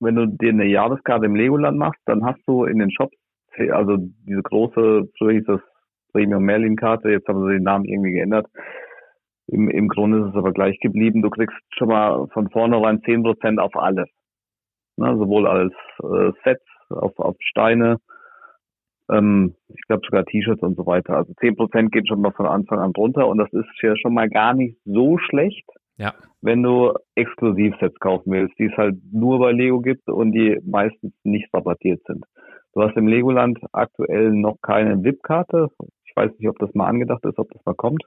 wenn du dir eine Jahreskarte im Legoland machst, dann hast du in den Shops, also diese große, früher hieß das Premium Merlin Karte, jetzt haben sie den Namen irgendwie geändert. Im, Im Grunde ist es aber gleich geblieben. Du kriegst schon mal von vornherein 10% auf alles. Ne, sowohl als äh, Sets, auf, auf Steine, ähm, ich glaube sogar T-Shirts und so weiter. Also 10% geht schon mal von Anfang an runter und das ist ja schon mal gar nicht so schlecht, Ja. wenn du Exklusivsets kaufen willst, die es halt nur bei Lego gibt und die meistens nicht rabattiert sind. Du hast im Legoland aktuell noch keine VIP-Karte. Ich weiß nicht, ob das mal angedacht ist, ob das mal kommt,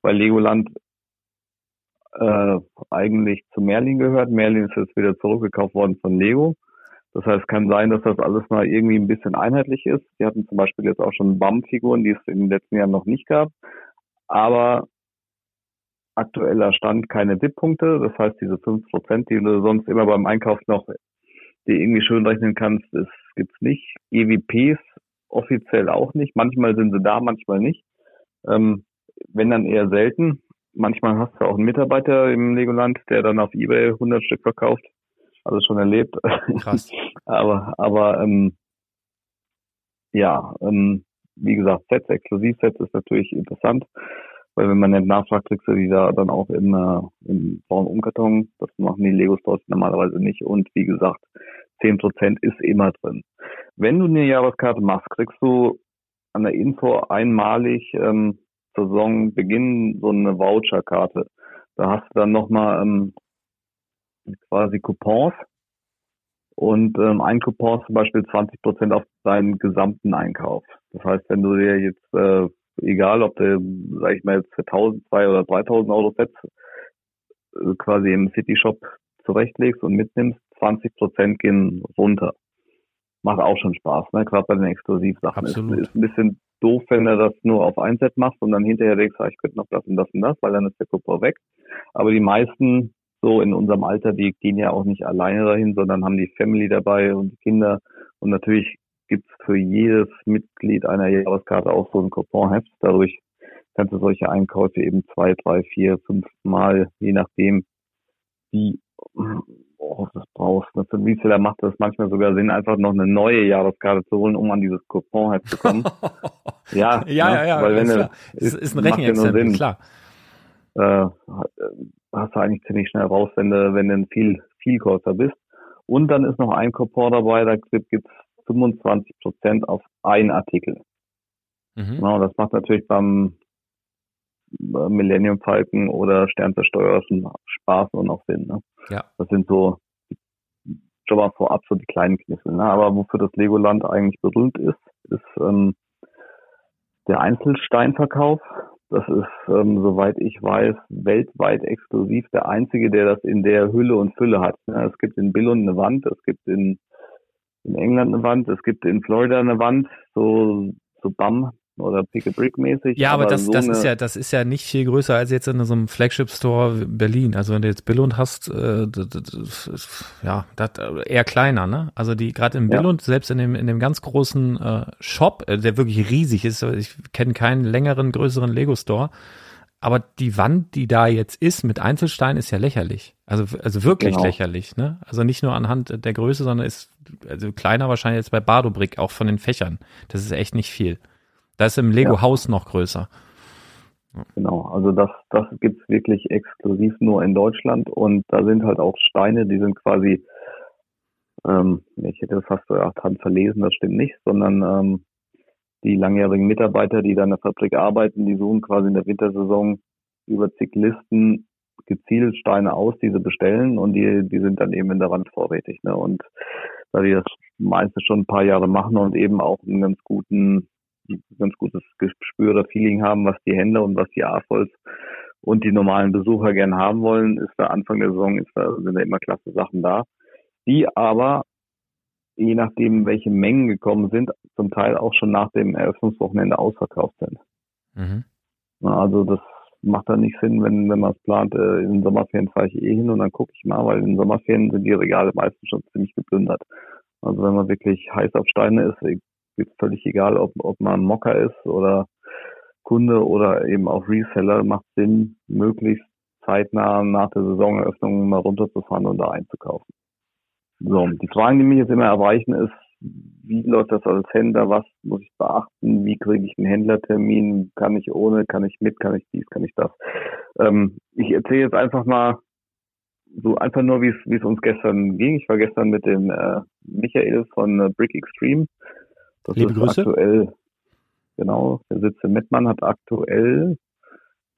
weil Legoland äh, eigentlich zu Merlin gehört. Merlin ist jetzt wieder zurückgekauft worden von Lego. Das heißt, kann sein, dass das alles mal irgendwie ein bisschen einheitlich ist. Die hatten zum Beispiel jetzt auch schon BAM-Figuren, die es in den letzten Jahren noch nicht gab. Aber aktueller Stand keine VIP-Punkte. Das heißt, diese 5%, die du sonst immer beim Einkauf noch die irgendwie schön rechnen kannst, das gibt's nicht. EVPs offiziell auch nicht. Manchmal sind sie da, manchmal nicht. Ähm, wenn dann eher selten. Manchmal hast du auch einen Mitarbeiter im Legoland, der dann auf Ebay 100 Stück verkauft. Also schon erlebt. Krass. *laughs* aber, aber ähm, ja, ähm, wie gesagt, Sets, Exklusivsets ist natürlich interessant, weil wenn man nicht nachfragt, kriegst du die da dann auch im, äh, im braunen Umkarton. Das machen die Lego Stores normalerweise nicht. Und wie gesagt, 10% ist immer drin. Wenn du eine Jahreskarte machst, kriegst du an der Info einmalig ähm, Saisonbeginn so eine Voucherkarte. Da hast du dann nochmal ähm, quasi Coupons und ähm, ein Coupon zum Beispiel 20 Prozent auf deinen gesamten Einkauf. Das heißt, wenn du dir jetzt, äh, egal ob du, sag ich mal, jetzt für 1000, 2 oder 3000 Euro Sets äh, quasi im City Shop zurechtlegst und mitnimmst, 20 Prozent gehen runter. Macht auch schon Spaß, ne? Gerade bei den Exklusivsachen. Ist, Absolut. ist ein bisschen doof, wenn du das nur auf ein Set machst und dann hinterher denkst, ah, ich könnte noch das und das und das, weil dann ist der Coupon weg. Aber die meisten so in unserem Alter, die gehen ja auch nicht alleine dahin, sondern haben die Family dabei und die Kinder. Und natürlich gibt's für jedes Mitglied einer Jahreskarte auch so ein Couponheft. Dadurch kannst du solche Einkäufe eben zwei, drei, vier, fünf Mal, je nachdem, wie oh, das brauchst du. Für Reseller macht das manchmal sogar Sinn, einfach noch eine neue Jahreskarte zu holen, um an dieses Coupon halt zu kommen. *laughs* ja, ja, ne? ja, ja, weil wenn du, ist, ist ein Rechenexempel, klar. Äh, hast du eigentlich ziemlich schnell raus, wenn du, wenn du ein viel, viel Käufer bist. Und dann ist noch ein Coupon dabei, da gibt es 25 Prozent auf einen Artikel. Mhm. Genau, das macht natürlich beim Millennium Falcon oder Sternversteuer schon Spaß und auch Sinn. Ne? Ja. Das sind so schon mal vorab so die kleinen Kniffel. Ne? Aber wofür das Legoland eigentlich berühmt ist, ist ähm, der Einzelsteinverkauf. Das ist, ähm, soweit ich weiß, weltweit exklusiv der einzige, der das in der Hülle und Fülle hat. Ne? Es gibt in Billund eine Wand, es gibt in, in England eine Wand, es gibt in Florida eine Wand, so, so BAM, oder Pick a Brick mäßig. Ja, aber, aber das, so das ist ja, das ist ja nicht viel größer als jetzt in so einem Flagship Store Berlin. Also wenn du jetzt Billund hast, äh, ja, das eher kleiner, ne? Also die gerade in Billund, ja. selbst in dem in dem ganz großen äh, Shop, äh, der wirklich riesig ist, ich kenne keinen längeren größeren Lego Store. Aber die Wand, die da jetzt ist mit Einzelstein, ist ja lächerlich. Also, also wirklich genau. lächerlich, ne? Also nicht nur anhand der Größe, sondern ist also kleiner wahrscheinlich jetzt bei Bardo Brick, auch von den Fächern. Das ist echt nicht viel. Da ist im Lego-Haus ja. noch größer. Genau, also das, das gibt's wirklich exklusiv nur in Deutschland und da sind halt auch Steine, die sind quasi, ähm, ich hätte das fast so acht Hand verlesen, das stimmt nicht, sondern ähm, die langjährigen Mitarbeiter, die da in der Fabrik arbeiten, die suchen quasi in der Wintersaison über zig Listen gezielt Steine aus, die sie bestellen und die, die sind dann eben in der Wand vorrätig. Ne? Und da die das meiste schon ein paar Jahre machen und eben auch einen ganz guten ganz gutes Gespür oder Feeling haben, was die Händler und was die AFOLs und die normalen Besucher gern haben wollen, ist da Anfang der Saison ist da, sind da immer klasse Sachen da, die aber je nachdem, welche Mengen gekommen sind, zum Teil auch schon nach dem Eröffnungswochenende ausverkauft sind. Mhm. Also das macht dann nicht Sinn, wenn, wenn man es plant, äh, in den Sommerferien fahre ich eh hin und dann gucke ich mal, weil in den Sommerferien sind die Regale meistens schon ziemlich geplündert. Also wenn man wirklich heiß auf Steine ist, ist völlig egal, ob, ob man Mocker ist oder Kunde oder eben auch Reseller, macht Sinn, möglichst zeitnah nach der Saisoneröffnung mal runterzufahren und da einzukaufen. So, die Fragen, die mich jetzt immer erreichen, ist, wie läuft das als Händler, was muss ich beachten, wie kriege ich einen Händlertermin, kann ich ohne, kann ich mit, kann ich dies, kann ich das. Ähm, ich erzähle jetzt einfach mal so einfach nur, wie es uns gestern ging. Ich war gestern mit dem äh, Michael von äh, Brick Extreme. Das Liebe Grüße. Aktuell, genau, der sitzt in Mettmann, hat aktuell,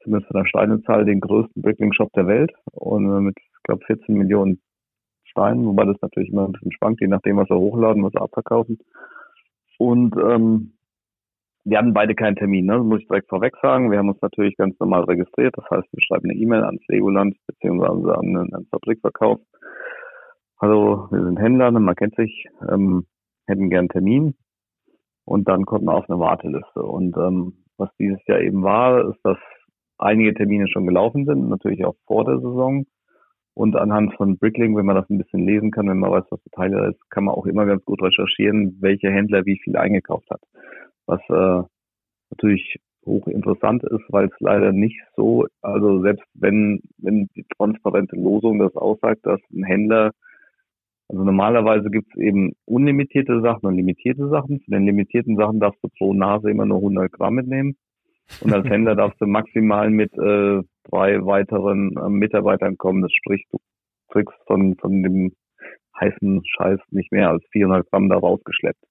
zumindest von der Steinezahl, den größten Brickling-Shop der Welt und äh, mit, ich glaube, 14 Millionen Steinen, wobei das natürlich immer ein bisschen schwankt, je nachdem, was wir hochladen, was wir abverkaufen. Und ähm, wir hatten beide keinen Termin, ne? das muss ich direkt vorweg sagen. Wir haben uns natürlich ganz normal registriert, das heißt, wir schreiben eine E-Mail ans Legoland beziehungsweise an einen Fabrikverkauf. Hallo, wir sind Händler, man kennt sich, ähm, hätten gern einen Termin und dann kommt man auf eine Warteliste. Und ähm, was dieses Jahr eben war, ist, dass einige Termine schon gelaufen sind, natürlich auch vor der Saison. Und anhand von Brickling, wenn man das ein bisschen lesen kann, wenn man weiß, was der Teil ist, kann man auch immer ganz gut recherchieren, welcher Händler wie viel eingekauft hat. Was äh, natürlich hochinteressant ist, weil es leider nicht so, also selbst wenn, wenn die transparente Losung das aussagt, dass ein Händler also normalerweise gibt es eben unlimitierte Sachen und limitierte Sachen. Zu den limitierten Sachen darfst du pro Nase immer nur 100 Gramm mitnehmen. Und als Händler darfst du maximal mit äh, drei weiteren äh, Mitarbeitern kommen. Das spricht, du kriegst von, von dem heißen Scheiß nicht mehr als 400 Gramm da rausgeschleppt.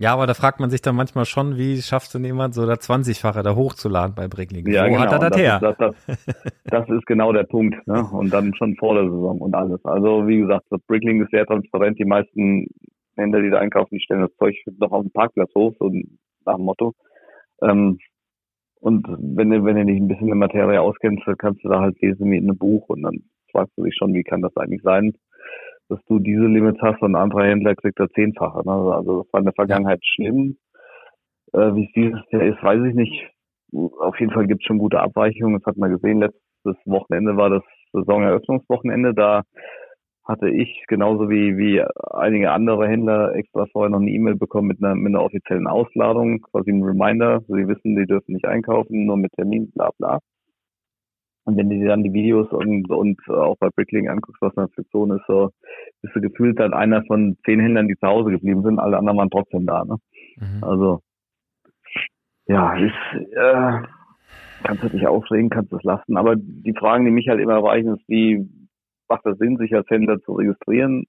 Ja, aber da fragt man sich dann manchmal schon, wie schaffst du jemand so der 20-fache da hochzuladen bei Brickling? Ja, Wo genau. hat er das, das her? Ist, das, das, das, ist genau der Punkt. Ne? Und dann schon vor der Saison und alles. Also wie gesagt, das Brickling ist sehr transparent. Die meisten Händler, die da einkaufen, die stellen das Zeug noch auf dem Parkplatz hoch, so nach dem Motto. Ähm, und wenn du, wenn du dich ein bisschen in der Materie auskennst, dann kannst du da halt lesen wie in einem Buch und dann fragst du dich schon, wie kann das eigentlich sein? dass du diese Limits hast und ein anderer Händler kriegt da zehnfache. Ne? Also das war in der Vergangenheit schlimm. Äh, wie es dieses Jahr ist, weiß ich nicht. Auf jeden Fall gibt es schon gute Abweichungen. Das hat man gesehen. Letztes Wochenende war das Saisoneröffnungswochenende. Da hatte ich genauso wie, wie einige andere Händler extra vorher noch eine E-Mail bekommen mit einer, mit einer offiziellen Ausladung, quasi ein Reminder. Sie wissen, die dürfen nicht einkaufen, nur mit Termin, bla bla. Und wenn du dir dann die Videos und, und auch bei Bricklink anguckst, was eine Fiktion ist, so bist du gefühlt dann einer von zehn Händlern, die zu Hause geblieben sind, alle anderen waren trotzdem da. Ne? Mhm. Also ja, ist, äh, kannst du dich aufregen, kannst du es lassen. Aber die Fragen, die mich halt immer erreichen, ist wie, macht das Sinn, sich als Händler zu registrieren?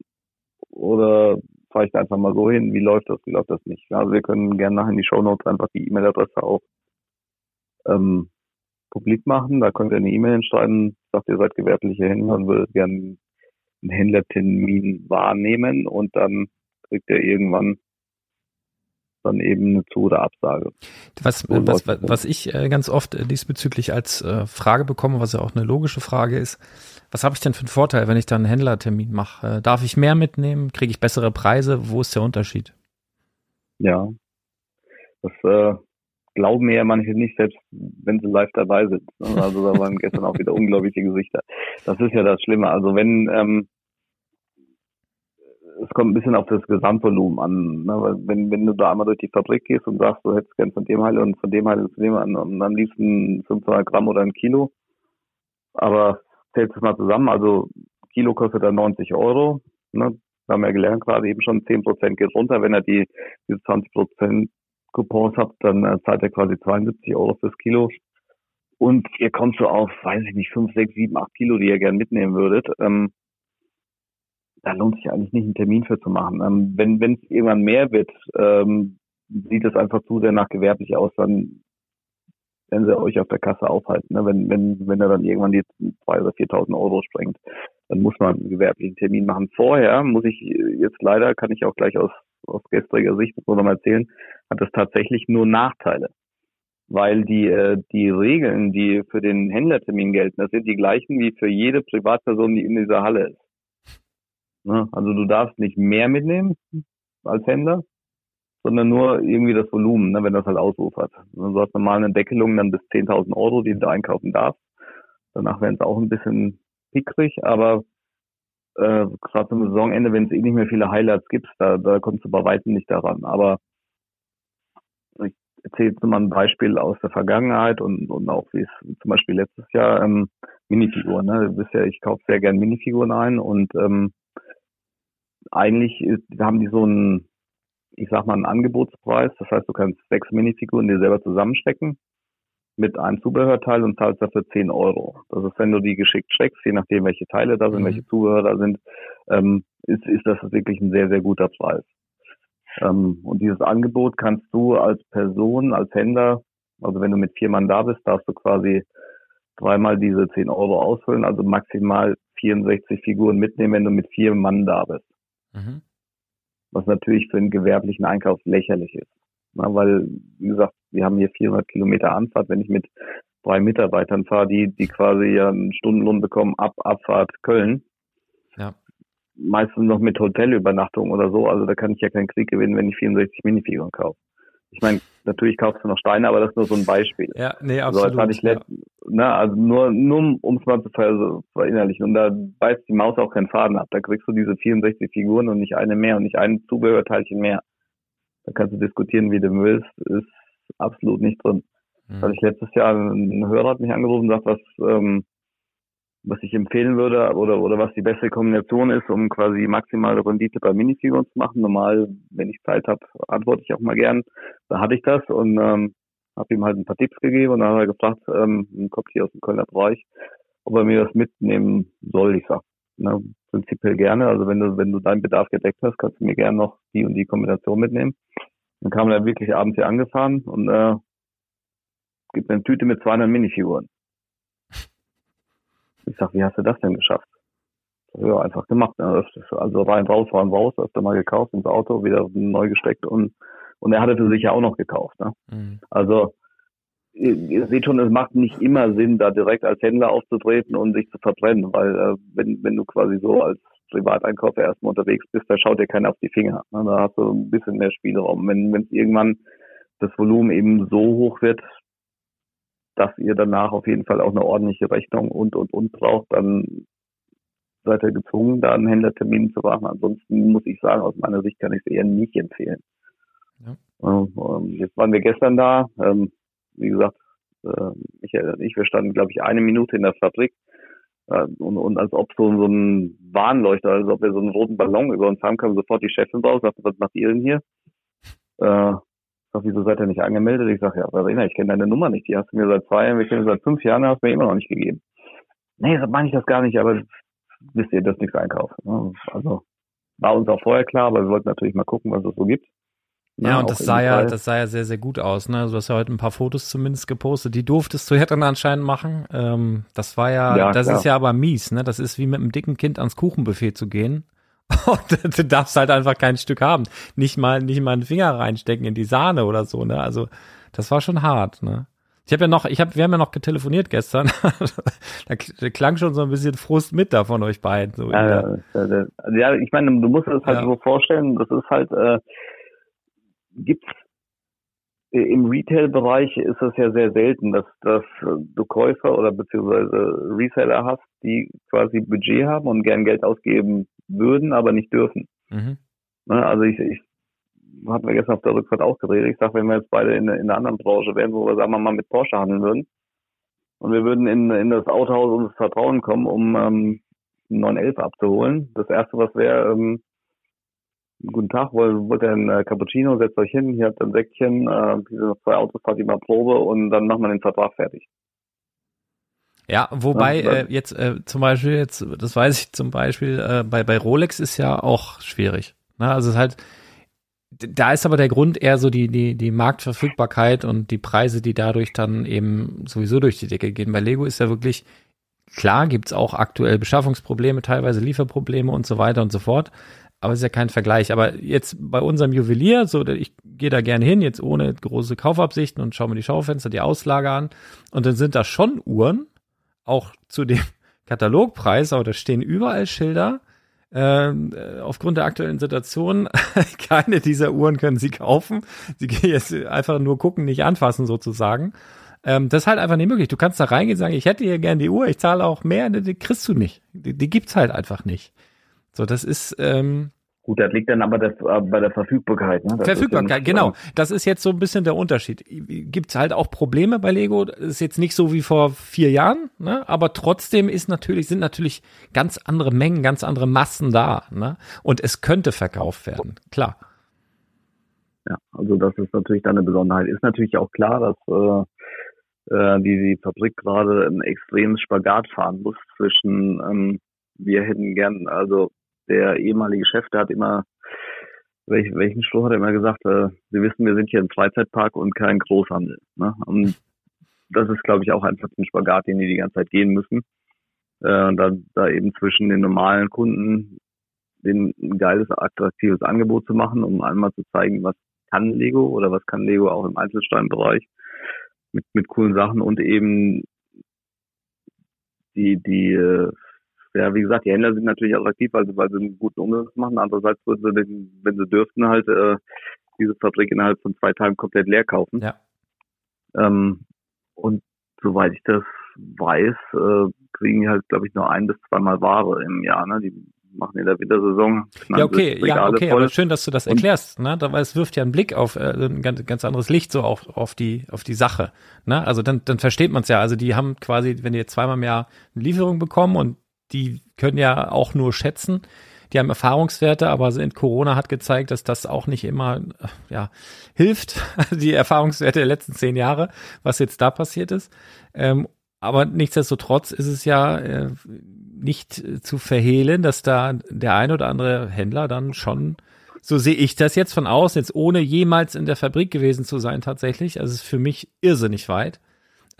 Oder fahre ich da einfach mal so hin? Wie läuft das, wie läuft das nicht? Also wir können gerne nachher in die Show Notes einfach die E-Mail-Adresse auch ähm, publik machen. Da könnt ihr eine E-Mail hinschreiben, sagt ihr seid gewerbliche Händler und würdet gerne einen Händlertermin wahrnehmen und dann kriegt ihr irgendwann dann eben eine Zu- oder Absage. Was, was, was, was ich äh, ganz oft äh, diesbezüglich als äh, Frage bekomme, was ja auch eine logische Frage ist, was habe ich denn für einen Vorteil, wenn ich da einen Händlertermin mache? Darf ich mehr mitnehmen? Kriege ich bessere Preise? Wo ist der Unterschied? Ja, das äh, glauben mir ja manche nicht, selbst wenn sie live dabei sind. Also da waren gestern auch wieder *laughs* unglaubliche Gesichter. Das ist ja das Schlimme. Also wenn ähm, es kommt ein bisschen auf das Gesamtvolumen an. Ne? Wenn, wenn du da einmal durch die Fabrik gehst und sagst, du hättest gern von dem Heil und von dem Heil und von dem an und am liebsten 500 Gramm oder ein Kilo. Aber zählst es mal zusammen, also Kilo kostet dann 90 Euro. Ne? Wir haben ja gelernt gerade eben schon, 10 Prozent geht runter. Wenn er die, diese 20 Prozent Coupons habt, dann äh, zahlt er quasi 72 Euro fürs Kilo. Und ihr kommt so auf, weiß ich nicht, 5, 6, 7, 8 Kilo, die ihr gern mitnehmen würdet. Ähm, da lohnt sich eigentlich nicht einen Termin für zu machen. Ähm, wenn wenn es irgendwann mehr wird, ähm, sieht es einfach zu sehr nach gewerblich aus, dann wenn sie euch auf der Kasse aufhalten. Ne? Wenn, wenn, wenn er dann irgendwann die 2.000 oder 4.000 Euro sprengt, dann muss man einen gewerblichen Termin machen. Vorher muss ich jetzt leider, kann ich auch gleich aus, aus gestriger Sicht so nochmal erzählen, hat es tatsächlich nur Nachteile. Weil die, äh, die Regeln, die für den Händlertermin gelten, das sind die gleichen wie für jede Privatperson, die in dieser Halle ist. Ne? Also du darfst nicht mehr mitnehmen als Händler, sondern nur irgendwie das Volumen, ne, wenn das halt ausufert. Also du hast normal eine Deckelung dann bis 10.000 Euro, die du einkaufen darfst. Danach werden es auch ein bisschen pickrig, aber äh, gerade zum Saisonende, wenn es eh nicht mehr viele Highlights gibt, da, da kommst du bei weitem nicht daran. Aber ich erzähle jetzt mal ein Beispiel aus der Vergangenheit und, und auch wie es zum Beispiel letztes Jahr ähm, Minifiguren. Ne? Du bist ja, ich kaufe sehr gern Minifiguren ein und ähm, eigentlich ist, haben die so einen, ich sag mal, einen Angebotspreis. Das heißt, du kannst sechs Minifiguren dir selber zusammenstecken mit einem Zubehörteil und zahlst dafür 10 Euro. Das ist, wenn du die geschickt checkst, je nachdem, welche Teile da sind, mhm. welche Zubehör da sind, ähm, ist, ist das wirklich ein sehr, sehr guter Preis. Ähm, und dieses Angebot kannst du als Person, als Händler, also wenn du mit vier Mann da bist, darfst du quasi dreimal diese 10 Euro ausfüllen, also maximal 64 Figuren mitnehmen, wenn du mit vier Mann da bist. Mhm. Was natürlich für einen gewerblichen Einkauf lächerlich ist. Na, weil, wie gesagt, wir haben hier 400 Kilometer Anfahrt. Wenn ich mit drei Mitarbeitern fahre, die, die quasi ja einen Stundenlohn bekommen ab Abfahrt Köln. Ja. Meistens noch mit Hotelübernachtung oder so. Also da kann ich ja keinen Krieg gewinnen, wenn ich 64 Minifiguren kaufe. Ich meine, natürlich kaufst du noch Steine, aber das ist nur so ein Beispiel. Ja, nee, absolut. So, hatte ich letzt, ja. ne, also nur, nur um es mal zu ver verinnerlichen. Und da beißt die Maus auch keinen Faden ab. Da kriegst du diese 64 Figuren und nicht eine mehr und nicht ein Zubehörteilchen mehr. Da kannst du diskutieren, wie du willst. Ist absolut nicht drin. Mhm. Also ich letztes Jahr, ein Hörer hat mich angerufen und sagt, was, ähm, was ich empfehlen würde oder, oder was die beste Kombination ist, um quasi maximale Rendite bei Minifiguren zu machen. Normal, wenn ich Zeit habe, antworte ich auch mal gern. Da hatte ich das und ähm, habe ihm halt ein paar Tipps gegeben und dann hat er gefragt, ähm, ein Kopf hier aus dem Kölner Bereich, ob er mir das mitnehmen soll. Ich sag, na, prinzipiell gerne. Also wenn du, wenn du deinen Bedarf gedeckt hast, kannst du mir gerne noch die und die Kombination mitnehmen. Dann kam er wirklich abends hier angefahren und äh, gibt eine Tüte mit 200 Minifiguren. Ich sag, wie hast du das denn geschafft? Ja, einfach gemacht. Ne? Also rein, raus, rein, raus, öfter mal gekauft ins Auto, wieder neu gesteckt und, und er hatte für sich ja auch noch gekauft. Ne? Mhm. Also, ihr, ihr, seht schon, es macht nicht immer Sinn, da direkt als Händler aufzutreten und sich zu verbrennen, weil äh, wenn, wenn du quasi so als Privateinkäufer erstmal unterwegs bist, da schaut dir keiner auf die Finger. Ne? Da hast du ein bisschen mehr Spielraum. Wenn es irgendwann das Volumen eben so hoch wird, dass ihr danach auf jeden Fall auch eine ordentliche Rechnung und, und, und braucht, dann seid ihr gezwungen, da einen Händlertermin zu machen. Ansonsten muss ich sagen, aus meiner Sicht kann ich es eher nicht empfehlen. Ja. Ähm, jetzt waren wir gestern da. Ähm, wie gesagt, äh, Michael und ich, wir standen, glaube ich, eine Minute in der Fabrik äh, und, und als ob so, so ein Warnleuchter, als ob wir so einen roten Ballon über uns haben, kam sofort die Chefin raus, sagte, was macht ihr denn hier? Sag, wieso seid ihr nicht angemeldet? Ich sage, ja, Verena, ich kenne deine Nummer nicht. Die hast du mir seit zwei Jahren, wir kennen seit fünf Jahren, hast du mir immer noch nicht gegeben. Nee, das meine ich das gar nicht, aber wisst ihr, das nichts einkauft. Ne? Also war uns auch vorher klar, aber wir wollten natürlich mal gucken, was es so gibt. Ja, ja und das sah ja, das sah ja sehr, sehr gut aus. Ne? Also du hast ja heute ein paar Fotos zumindest gepostet. Die durftest du ja dann anscheinend machen. Ähm, das war ja, ja das klar. ist ja aber mies. Ne? Das ist wie mit einem dicken Kind ans Kuchenbuffet zu gehen. *laughs* Und du darfst halt einfach kein Stück haben. Nicht mal, nicht mal einen Finger reinstecken in die Sahne oder so. Ne? Also das war schon hart. Ne? Ich habe ja noch, ich habe, wir haben ja noch getelefoniert gestern. *laughs* da klang schon so ein bisschen Frust mit da von euch beiden. So ja, ja, ja, ich meine, du musst es halt ja. so vorstellen. Das ist halt äh, gibt's äh, im Retail-Bereich ist es ja sehr selten, dass, dass du Käufer oder beziehungsweise Reseller hast, die quasi Budget haben und gern Geld ausgeben würden, aber nicht dürfen. Mhm. Ne, also ich, ich hatten wir gestern auf der Rückfahrt auch geredet. Ich sage, wenn wir jetzt beide in, in einer anderen Branche wären, wo wir, sagen wir mal, mit Porsche handeln würden und wir würden in, in das Autohaus unseres Vertrauen kommen, um ähm, einen 911 abzuholen. Das Erste, was wäre, ähm, guten Tag, wollt, wollt ihr ein äh, Cappuccino, setzt euch hin, hier habt ihr ein Säckchen, äh, diese zwei Autos, fahrt ihr mal Probe und dann macht man den Vertrag fertig. Ja, wobei äh, jetzt äh, zum Beispiel, jetzt, das weiß ich zum Beispiel, äh, bei, bei Rolex ist ja auch schwierig. Ne? Also es ist halt, da ist aber der Grund eher so die, die, die Marktverfügbarkeit und die Preise, die dadurch dann eben sowieso durch die Decke gehen. Bei Lego ist ja wirklich, klar gibt's auch aktuell Beschaffungsprobleme, teilweise Lieferprobleme und so weiter und so fort aber es ist ja kein Vergleich. Aber jetzt bei unserem Juwelier, so ich gehe da gerne hin, jetzt ohne große Kaufabsichten und schaue mir die Schaufenster, die Auslage an. Und dann sind da schon Uhren, auch zu dem *laughs* Katalogpreis, aber da stehen überall Schilder. Ähm, äh, aufgrund der aktuellen Situation, *laughs* keine dieser Uhren können Sie kaufen. Sie gehen jetzt einfach nur gucken, nicht anfassen sozusagen. Ähm, das ist halt einfach nicht möglich. Du kannst da reingehen und sagen, ich hätte hier gerne die Uhr, ich zahle auch mehr, die, die kriegst du nicht. Die, die gibt's halt einfach nicht. So, das ist ähm, Gut, das liegt dann aber das, äh, bei der Verfügbarkeit. Ne? Das Verfügbarkeit, ja genau. Das ist jetzt so ein bisschen der Unterschied. Gibt es halt auch Probleme bei Lego. Das ist jetzt nicht so wie vor vier Jahren, ne? aber trotzdem ist natürlich, sind natürlich ganz andere Mengen, ganz andere Massen da. Ne? Und es könnte verkauft werden, klar. Ja, also das ist natürlich dann eine Besonderheit. Ist natürlich auch klar, dass äh, äh die, die Fabrik gerade ein extremes Spagat fahren muss zwischen ähm, wir hätten gern, also der ehemalige Chef, der hat immer, welch, welchen Spruch hat er immer gesagt, äh, Sie wissen, wir sind hier ein Freizeitpark und kein Großhandel. Ne? Und das ist, glaube ich, auch einfach ein Spagat, den die die ganze Zeit gehen müssen. Äh, da, da eben zwischen den normalen Kunden den ein geiles, attraktives Angebot zu machen, um einmal zu zeigen, was kann Lego oder was kann Lego auch im Einzelsteinbereich mit, mit coolen Sachen und eben die, die äh, ja, wie gesagt, die Händler sind natürlich attraktiv, weil sie, weil sie einen guten Umsatz machen. Andererseits würden sie, den, wenn sie dürften, halt äh, diese Fabrik innerhalb von zwei Tagen komplett leer kaufen. Ja. Ähm, und soweit ich das weiß, äh, kriegen die halt, glaube ich, nur ein bis zweimal Ware im Jahr. Ne? Die machen in der Wintersaison. Ja, okay, ja, okay, voll. aber schön, dass du das erklärst, ne? Weil es wirft ja einen Blick auf äh, ein ganz, ganz anderes Licht so auf, auf die auf die Sache. Ne? Also dann, dann versteht man es ja. Also die haben quasi, wenn die jetzt zweimal im Jahr eine Lieferung bekommen und die können ja auch nur schätzen. Die haben Erfahrungswerte, aber sind Corona hat gezeigt, dass das auch nicht immer ja, hilft. *laughs* Die Erfahrungswerte der letzten zehn Jahre, was jetzt da passiert ist. Ähm, aber nichtsdestotrotz ist es ja äh, nicht zu verhehlen, dass da der ein oder andere Händler dann schon, so sehe ich das jetzt von außen, jetzt ohne jemals in der Fabrik gewesen zu sein tatsächlich, also es ist für mich irrsinnig weit.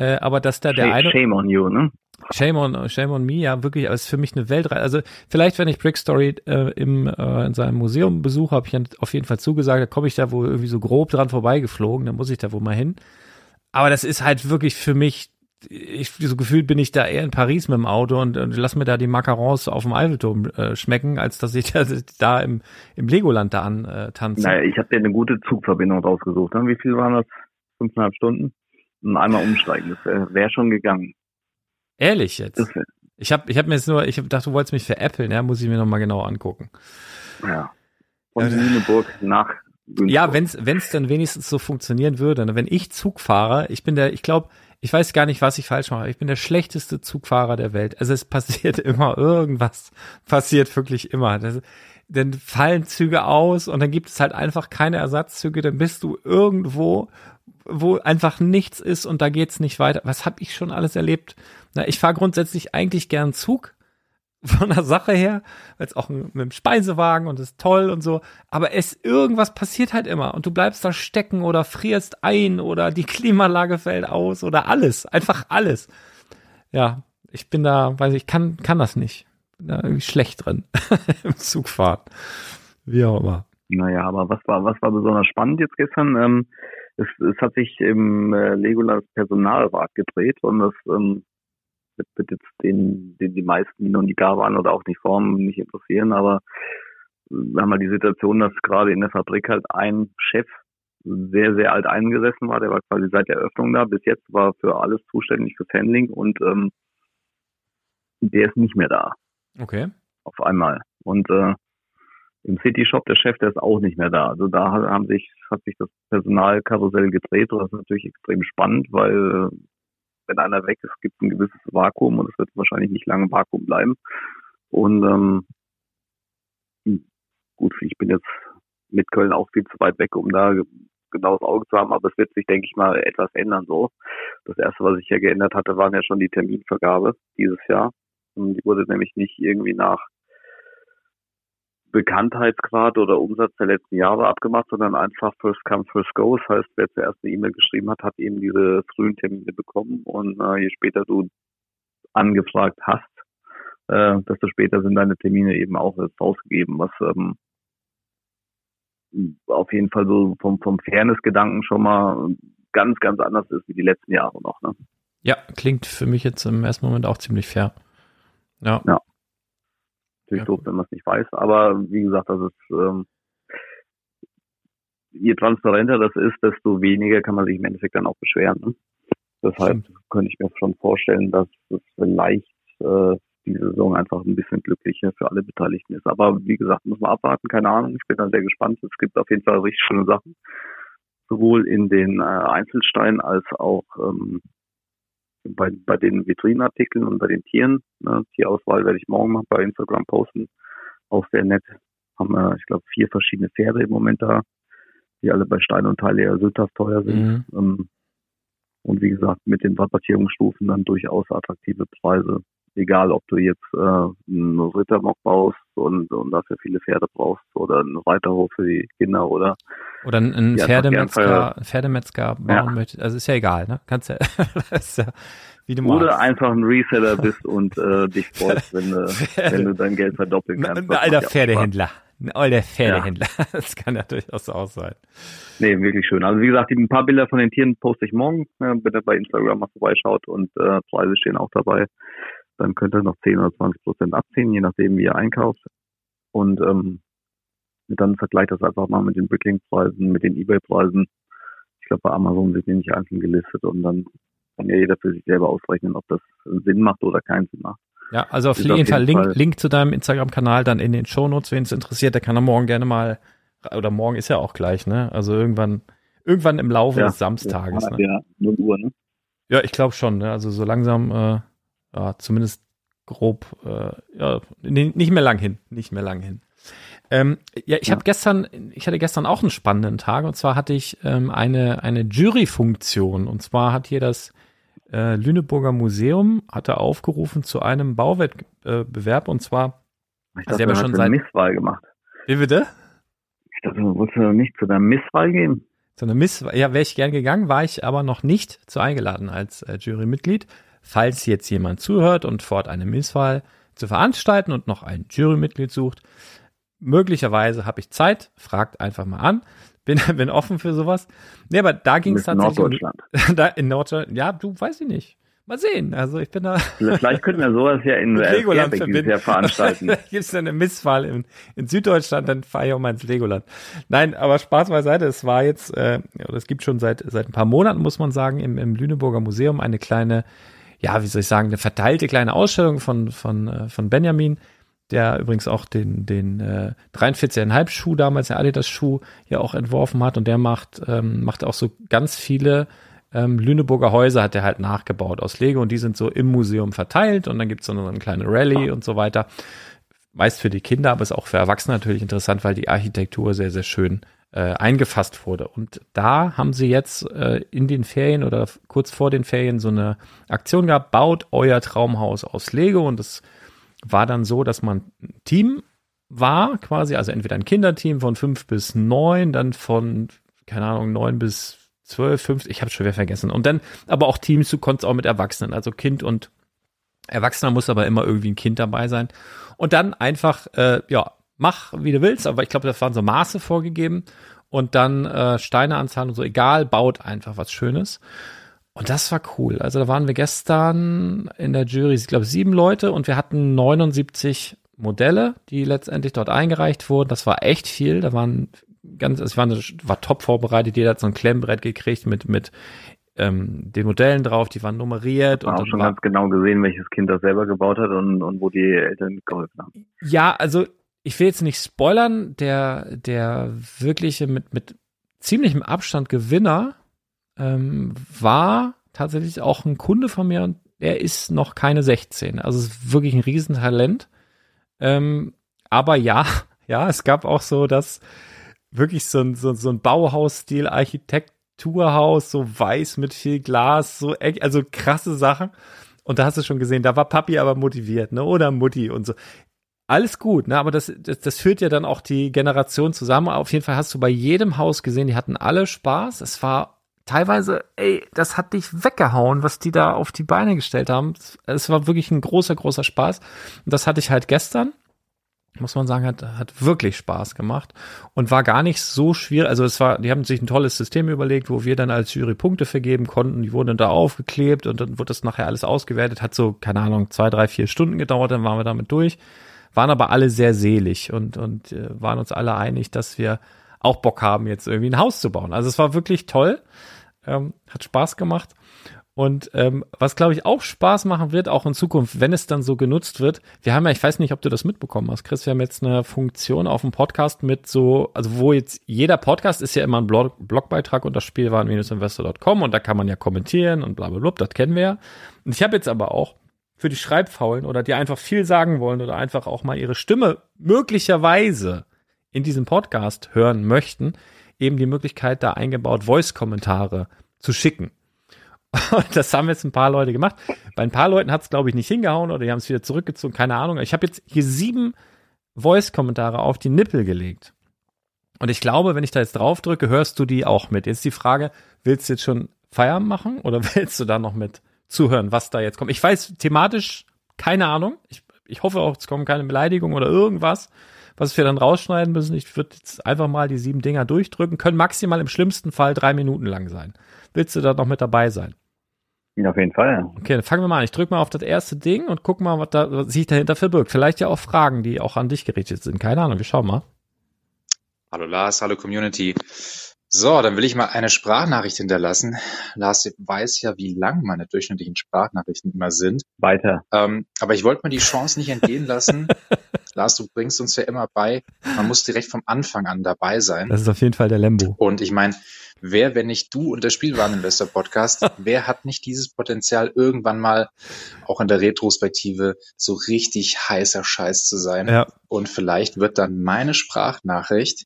Äh, aber dass da der eine. Shame on you, ne? Shame on, shame on me, ja, wirklich, aber es ist für mich eine Weltreise. Also vielleicht, wenn ich Brick Story äh, im, äh, in seinem Museum besuche, habe ich auf jeden Fall zugesagt, da komme ich da wohl irgendwie so grob dran vorbeigeflogen, dann muss ich da wohl mal hin. Aber das ist halt wirklich für mich, ich, so gefühlt bin ich da eher in Paris mit dem Auto und, und lass mir da die Macarons auf dem Eiffelturm äh, schmecken, als dass ich *laughs* da, da im, im Legoland da an äh, tanze. Naja, ich habe dir eine gute Zugverbindung rausgesucht. Wie viel waren das? Fünfeinhalb Stunden? Und einmal umsteigen, das wäre wär schon gegangen. Ehrlich jetzt? Ich habe ich hab mir jetzt nur, ich hab gedacht, du wolltest mich veräppeln, ja, muss ich mir nochmal genau angucken. Ja. Von ja, Lüneburg nach Günzburg. Ja, wenn's wenn's dann wenigstens so funktionieren würde, ne? wenn ich Zug fahre, ich bin der, ich glaube, Ich weiß gar nicht, was ich falsch mache. Ich bin der schlechteste Zugfahrer der Welt. Also es passiert *laughs* immer irgendwas. Passiert wirklich immer. Das, dann fallen Züge aus und dann gibt es halt einfach keine Ersatzzüge. Dann bist du irgendwo, wo einfach nichts ist und da geht's nicht weiter. Was habe ich schon alles erlebt? Na, ich fahre grundsätzlich eigentlich gern Zug *laughs* von der Sache her, weil es auch mit dem Speisewagen und ist toll und so, aber es irgendwas passiert halt immer und du bleibst da stecken oder frierst ein oder die *laughs* Klimaanlage fällt aus oder alles, einfach alles. Ja, ich bin da, weiß ich, kann kann das nicht. Bin da irgendwie schlecht drin *laughs* im Zugfahren. Wie auch immer. Naja, aber was war, was war besonders spannend jetzt gestern? Ähm, es, es hat sich im äh, Legolas Personalrat gedreht und das ähm, wird, wird jetzt den, den die meisten, die noch nie da waren oder auch nicht formen, nicht interessieren, aber wir haben halt die Situation, dass gerade in der Fabrik halt ein Chef sehr, sehr alt eingesessen war, der war quasi seit der Eröffnung da, bis jetzt war für alles zuständig fürs Handling und ähm, der ist nicht mehr da. Okay. Auf einmal. Und äh, im City Shop der Chef, der ist auch nicht mehr da. Also da haben sich, hat sich das Personalkarussell gedreht und das ist natürlich extrem spannend, weil wenn einer weg ist, gibt es ein gewisses Vakuum und es wird wahrscheinlich nicht lange Vakuum bleiben. Und ähm, hm, gut, ich bin jetzt mit Köln auch viel zu weit weg, um da genaues Auge zu haben, aber es wird sich, denke ich mal, etwas ändern so. Das erste, was sich ja geändert hatte, waren ja schon die Terminvergabe dieses Jahr. Die wurde nämlich nicht irgendwie nach Bekanntheitsgrad oder Umsatz der letzten Jahre abgemacht, sondern einfach First Come, First Go. Das heißt, wer zuerst eine E-Mail geschrieben hat, hat eben diese frühen Termine bekommen und äh, je später du angefragt hast, äh, desto später sind deine Termine eben auch rausgegeben, was ähm, auf jeden Fall so vom, vom Fairness-Gedanken schon mal ganz, ganz anders ist wie die letzten Jahre noch. Ne? Ja, klingt für mich jetzt im ersten Moment auch ziemlich fair. Ja. ja natürlich ja. doof, wenn man es nicht weiß. Aber wie gesagt, das ist ähm, je transparenter das ist, desto weniger kann man sich im Endeffekt dann auch beschweren. Ne? Deshalb Stimmt. könnte ich mir schon vorstellen, dass es vielleicht äh, die Saison einfach ein bisschen glücklicher für alle Beteiligten ist. Aber wie gesagt, muss man abwarten, keine Ahnung. Ich bin dann sehr gespannt. Es gibt auf jeden Fall richtig schöne Sachen. Sowohl in den äh, Einzelsteinen als auch ähm, bei, bei den Vitrinenartikeln und bei den Tieren. Ne, Tierauswahl werde ich morgen mal bei Instagram posten. Auch sehr nett. Haben wir, ich glaube, vier verschiedene Pferde im Moment da, die alle bei Stein und Teile eher sündhaft teuer sind. Mhm. Ähm, und wie gesagt, mit den Rabattierungsstufen dann durchaus attraktive Preise egal ob du jetzt äh, einen Rittermock baust und, und dafür viele Pferde brauchst oder einen Reiterhof für die Kinder oder oder einen Pferdemetzger, Pferdemetzger bauen ja. möchtest. Also ist ja egal, ne? Kannst ja, *laughs* ja wie du Oder einfach ein Reseller bist und äh, dich *laughs* freust, wenn, du, wenn du dein Geld verdoppeln kannst. Ein alter Pferdehändler. Ein alter Pferdehändler. Ja. *laughs* Das kann ja durchaus auch sein. Nee, wirklich schön. Also wie gesagt, ein paar Bilder von den Tieren poste ich morgen. Ja, bitte bei Instagram mal vorbeischaut und äh, Preise stehen auch dabei dann könnt ihr noch 10 oder 20 Prozent abziehen, je nachdem, wie ihr einkauft. Und ähm, dann vergleicht das einfach mal mit den Bricklink-Preisen, mit den Ebay-Preisen. Ich glaube, bei Amazon sind die nicht einzeln gelistet und dann kann ja jeder für sich selber ausrechnen, ob das Sinn macht oder keinen Sinn macht. Ja, also auf jeden, auf jeden Fall Link, Link zu deinem Instagram-Kanal dann in den Shownotes, wen es interessiert, der kann er morgen gerne mal, oder morgen ist ja auch gleich, ne? Also irgendwann, irgendwann im Laufe ja, des Samstages. Ja, ne? ja, 0 Uhr, ne? Ja, ich glaube schon, ne? Also so langsam äh, ja, zumindest grob, äh, ja, nicht mehr lang hin, nicht mehr lang hin. Ähm, ja, ich ja. habe gestern, ich hatte gestern auch einen spannenden Tag und zwar hatte ich ähm, eine eine Juryfunktion und zwar hat hier das äh, Lüneburger Museum hatte aufgerufen zu einem Bauwettbewerb und zwar ich dachte, also schon seit Misswahl gemacht. Wie bitte? Ich dachte, du wolltest nicht zu der Misswahl gehen. Zu einer Misswahl, ja, wäre ich gern gegangen, war ich aber noch nicht zu eingeladen als äh, Jurymitglied falls jetzt jemand zuhört und fort eine Misswahl zu veranstalten und noch ein Jurymitglied sucht, möglicherweise habe ich Zeit, fragt einfach mal an. Bin, *laughs* bin offen für sowas. Nee, aber da ging es tatsächlich. Norddeutschland. Um, *laughs* da in Norddeutschland. Ja, du weiß ich nicht. Mal sehen. Also ich bin da. Vielleicht könnten wir sowas ja in *laughs* Legoland verbinden. veranstalten. Gibt es eine Misswahl in, in Süddeutschland, dann fahre ich auch mal ins Legoland. Nein, aber Spaß beiseite. Es war jetzt, äh, es gibt schon seit seit ein paar Monaten, muss man sagen, im, im Lüneburger Museum eine kleine ja, wie soll ich sagen, eine verteilte kleine Ausstellung von, von, äh, von Benjamin, der übrigens auch den, den äh, 43,5 Schuh damals, der Adidas Schuh, ja auch entworfen hat. Und der macht, ähm, macht auch so ganz viele ähm, Lüneburger Häuser hat er halt nachgebaut aus Lego. Und die sind so im Museum verteilt. Und dann gibt's so eine kleine Rallye und so weiter. Meist für die Kinder, aber ist auch für Erwachsene natürlich interessant, weil die Architektur sehr, sehr schön äh, eingefasst wurde. Und da haben sie jetzt äh, in den Ferien oder kurz vor den Ferien so eine Aktion gehabt, baut euer Traumhaus aus Lego und es war dann so, dass man ein Team war quasi, also entweder ein Kinderteam von fünf bis neun, dann von, keine Ahnung, neun bis 12, 15, ich habe schon wieder vergessen. Und dann aber auch Teams, du konntest auch mit Erwachsenen, also Kind und Erwachsener muss aber immer irgendwie ein Kind dabei sein. Und dann einfach, äh, ja, mach, wie du willst, aber ich glaube, das waren so Maße vorgegeben. Und dann äh, Steine anzahlen und so, egal, baut einfach was Schönes. Und das war cool. Also da waren wir gestern in der Jury, ich glaube, sieben Leute und wir hatten 79 Modelle, die letztendlich dort eingereicht wurden. Das war echt viel. Da waren ganz, es war, war top vorbereitet. Jeder hat so ein Klemmbrett gekriegt mit, mit ähm, den Modellen drauf, die waren nummeriert. Man und auch schon war, ganz genau gesehen, welches Kind das selber gebaut hat und, und wo die Eltern geholfen haben. Ja, also ich will jetzt nicht spoilern, der, der wirkliche mit, mit ziemlichem Abstand Gewinner ähm, war tatsächlich auch ein Kunde von mir und er ist noch keine 16. Also ist wirklich ein Riesentalent. Ähm, aber ja, *laughs* ja, es gab auch so das, wirklich so ein, so, so ein Bauhausstil, Architekturhaus, so weiß mit viel Glas, so, also krasse Sachen. Und da hast du schon gesehen, da war Papi aber motiviert, ne? Oder Mutti und so. Alles gut, ne? Aber das, das, das führt ja dann auch die Generation zusammen. Auf jeden Fall hast du bei jedem Haus gesehen, die hatten alle Spaß. Es war teilweise, ey, das hat dich weggehauen, was die da auf die Beine gestellt haben. Es war wirklich ein großer, großer Spaß. Und das hatte ich halt gestern muss man sagen, hat, hat wirklich Spaß gemacht und war gar nicht so schwierig. Also es war, die haben sich ein tolles System überlegt, wo wir dann als Jury Punkte vergeben konnten. Die wurden dann da aufgeklebt und dann wurde das nachher alles ausgewertet. Hat so, keine Ahnung, zwei, drei, vier Stunden gedauert, dann waren wir damit durch. Waren aber alle sehr selig und, und äh, waren uns alle einig, dass wir auch Bock haben, jetzt irgendwie ein Haus zu bauen. Also es war wirklich toll. Ähm, hat Spaß gemacht. Und ähm, was, glaube ich, auch Spaß machen wird, auch in Zukunft, wenn es dann so genutzt wird. Wir haben ja, ich weiß nicht, ob du das mitbekommen hast, Chris, wir haben jetzt eine Funktion auf dem Podcast mit so, also wo jetzt jeder Podcast ist ja immer ein Blog, Blogbeitrag unter spielwaren-investor.com und da kann man ja kommentieren und bla bla bla, das kennen wir ja. Und ich habe jetzt aber auch für die Schreibfaulen oder die einfach viel sagen wollen oder einfach auch mal ihre Stimme möglicherweise in diesem Podcast hören möchten, eben die Möglichkeit da eingebaut, Voice-Kommentare zu schicken. *laughs* das haben jetzt ein paar Leute gemacht. Bei ein paar Leuten hat es, glaube ich, nicht hingehauen oder die haben es wieder zurückgezogen, keine Ahnung. Ich habe jetzt hier sieben Voice-Kommentare auf die Nippel gelegt. Und ich glaube, wenn ich da jetzt drauf drücke, hörst du die auch mit. Jetzt die Frage, willst du jetzt schon Feierabend machen oder *laughs* willst du da noch mit zuhören, was da jetzt kommt? Ich weiß thematisch keine Ahnung. Ich, ich hoffe auch, es kommen keine Beleidigungen oder irgendwas, was wir dann rausschneiden müssen. Ich würde jetzt einfach mal die sieben Dinger durchdrücken. Können maximal im schlimmsten Fall drei Minuten lang sein. Willst du da noch mit dabei sein? Ja, auf jeden Fall. Okay, dann fangen wir mal an. Ich drücke mal auf das erste Ding und guck mal, was da was sich dahinter verbirgt. Vielleicht ja auch Fragen, die auch an dich gerichtet sind. Keine Ahnung, wir schauen mal. Hallo Lars, hallo Community. So, dann will ich mal eine Sprachnachricht hinterlassen. Lars weiß ja, wie lang meine durchschnittlichen Sprachnachrichten immer sind. Weiter. Ähm, aber ich wollte mir die Chance nicht entgehen lassen. *laughs* Lars, du bringst uns ja immer bei, man muss direkt vom Anfang an dabei sein. Das ist auf jeden Fall der Lembo. Und ich meine, wer, wenn nicht du und der Spielwareninvestor Podcast, *laughs* wer hat nicht dieses Potenzial, irgendwann mal auch in der Retrospektive so richtig heißer Scheiß zu sein? Ja. Und vielleicht wird dann meine Sprachnachricht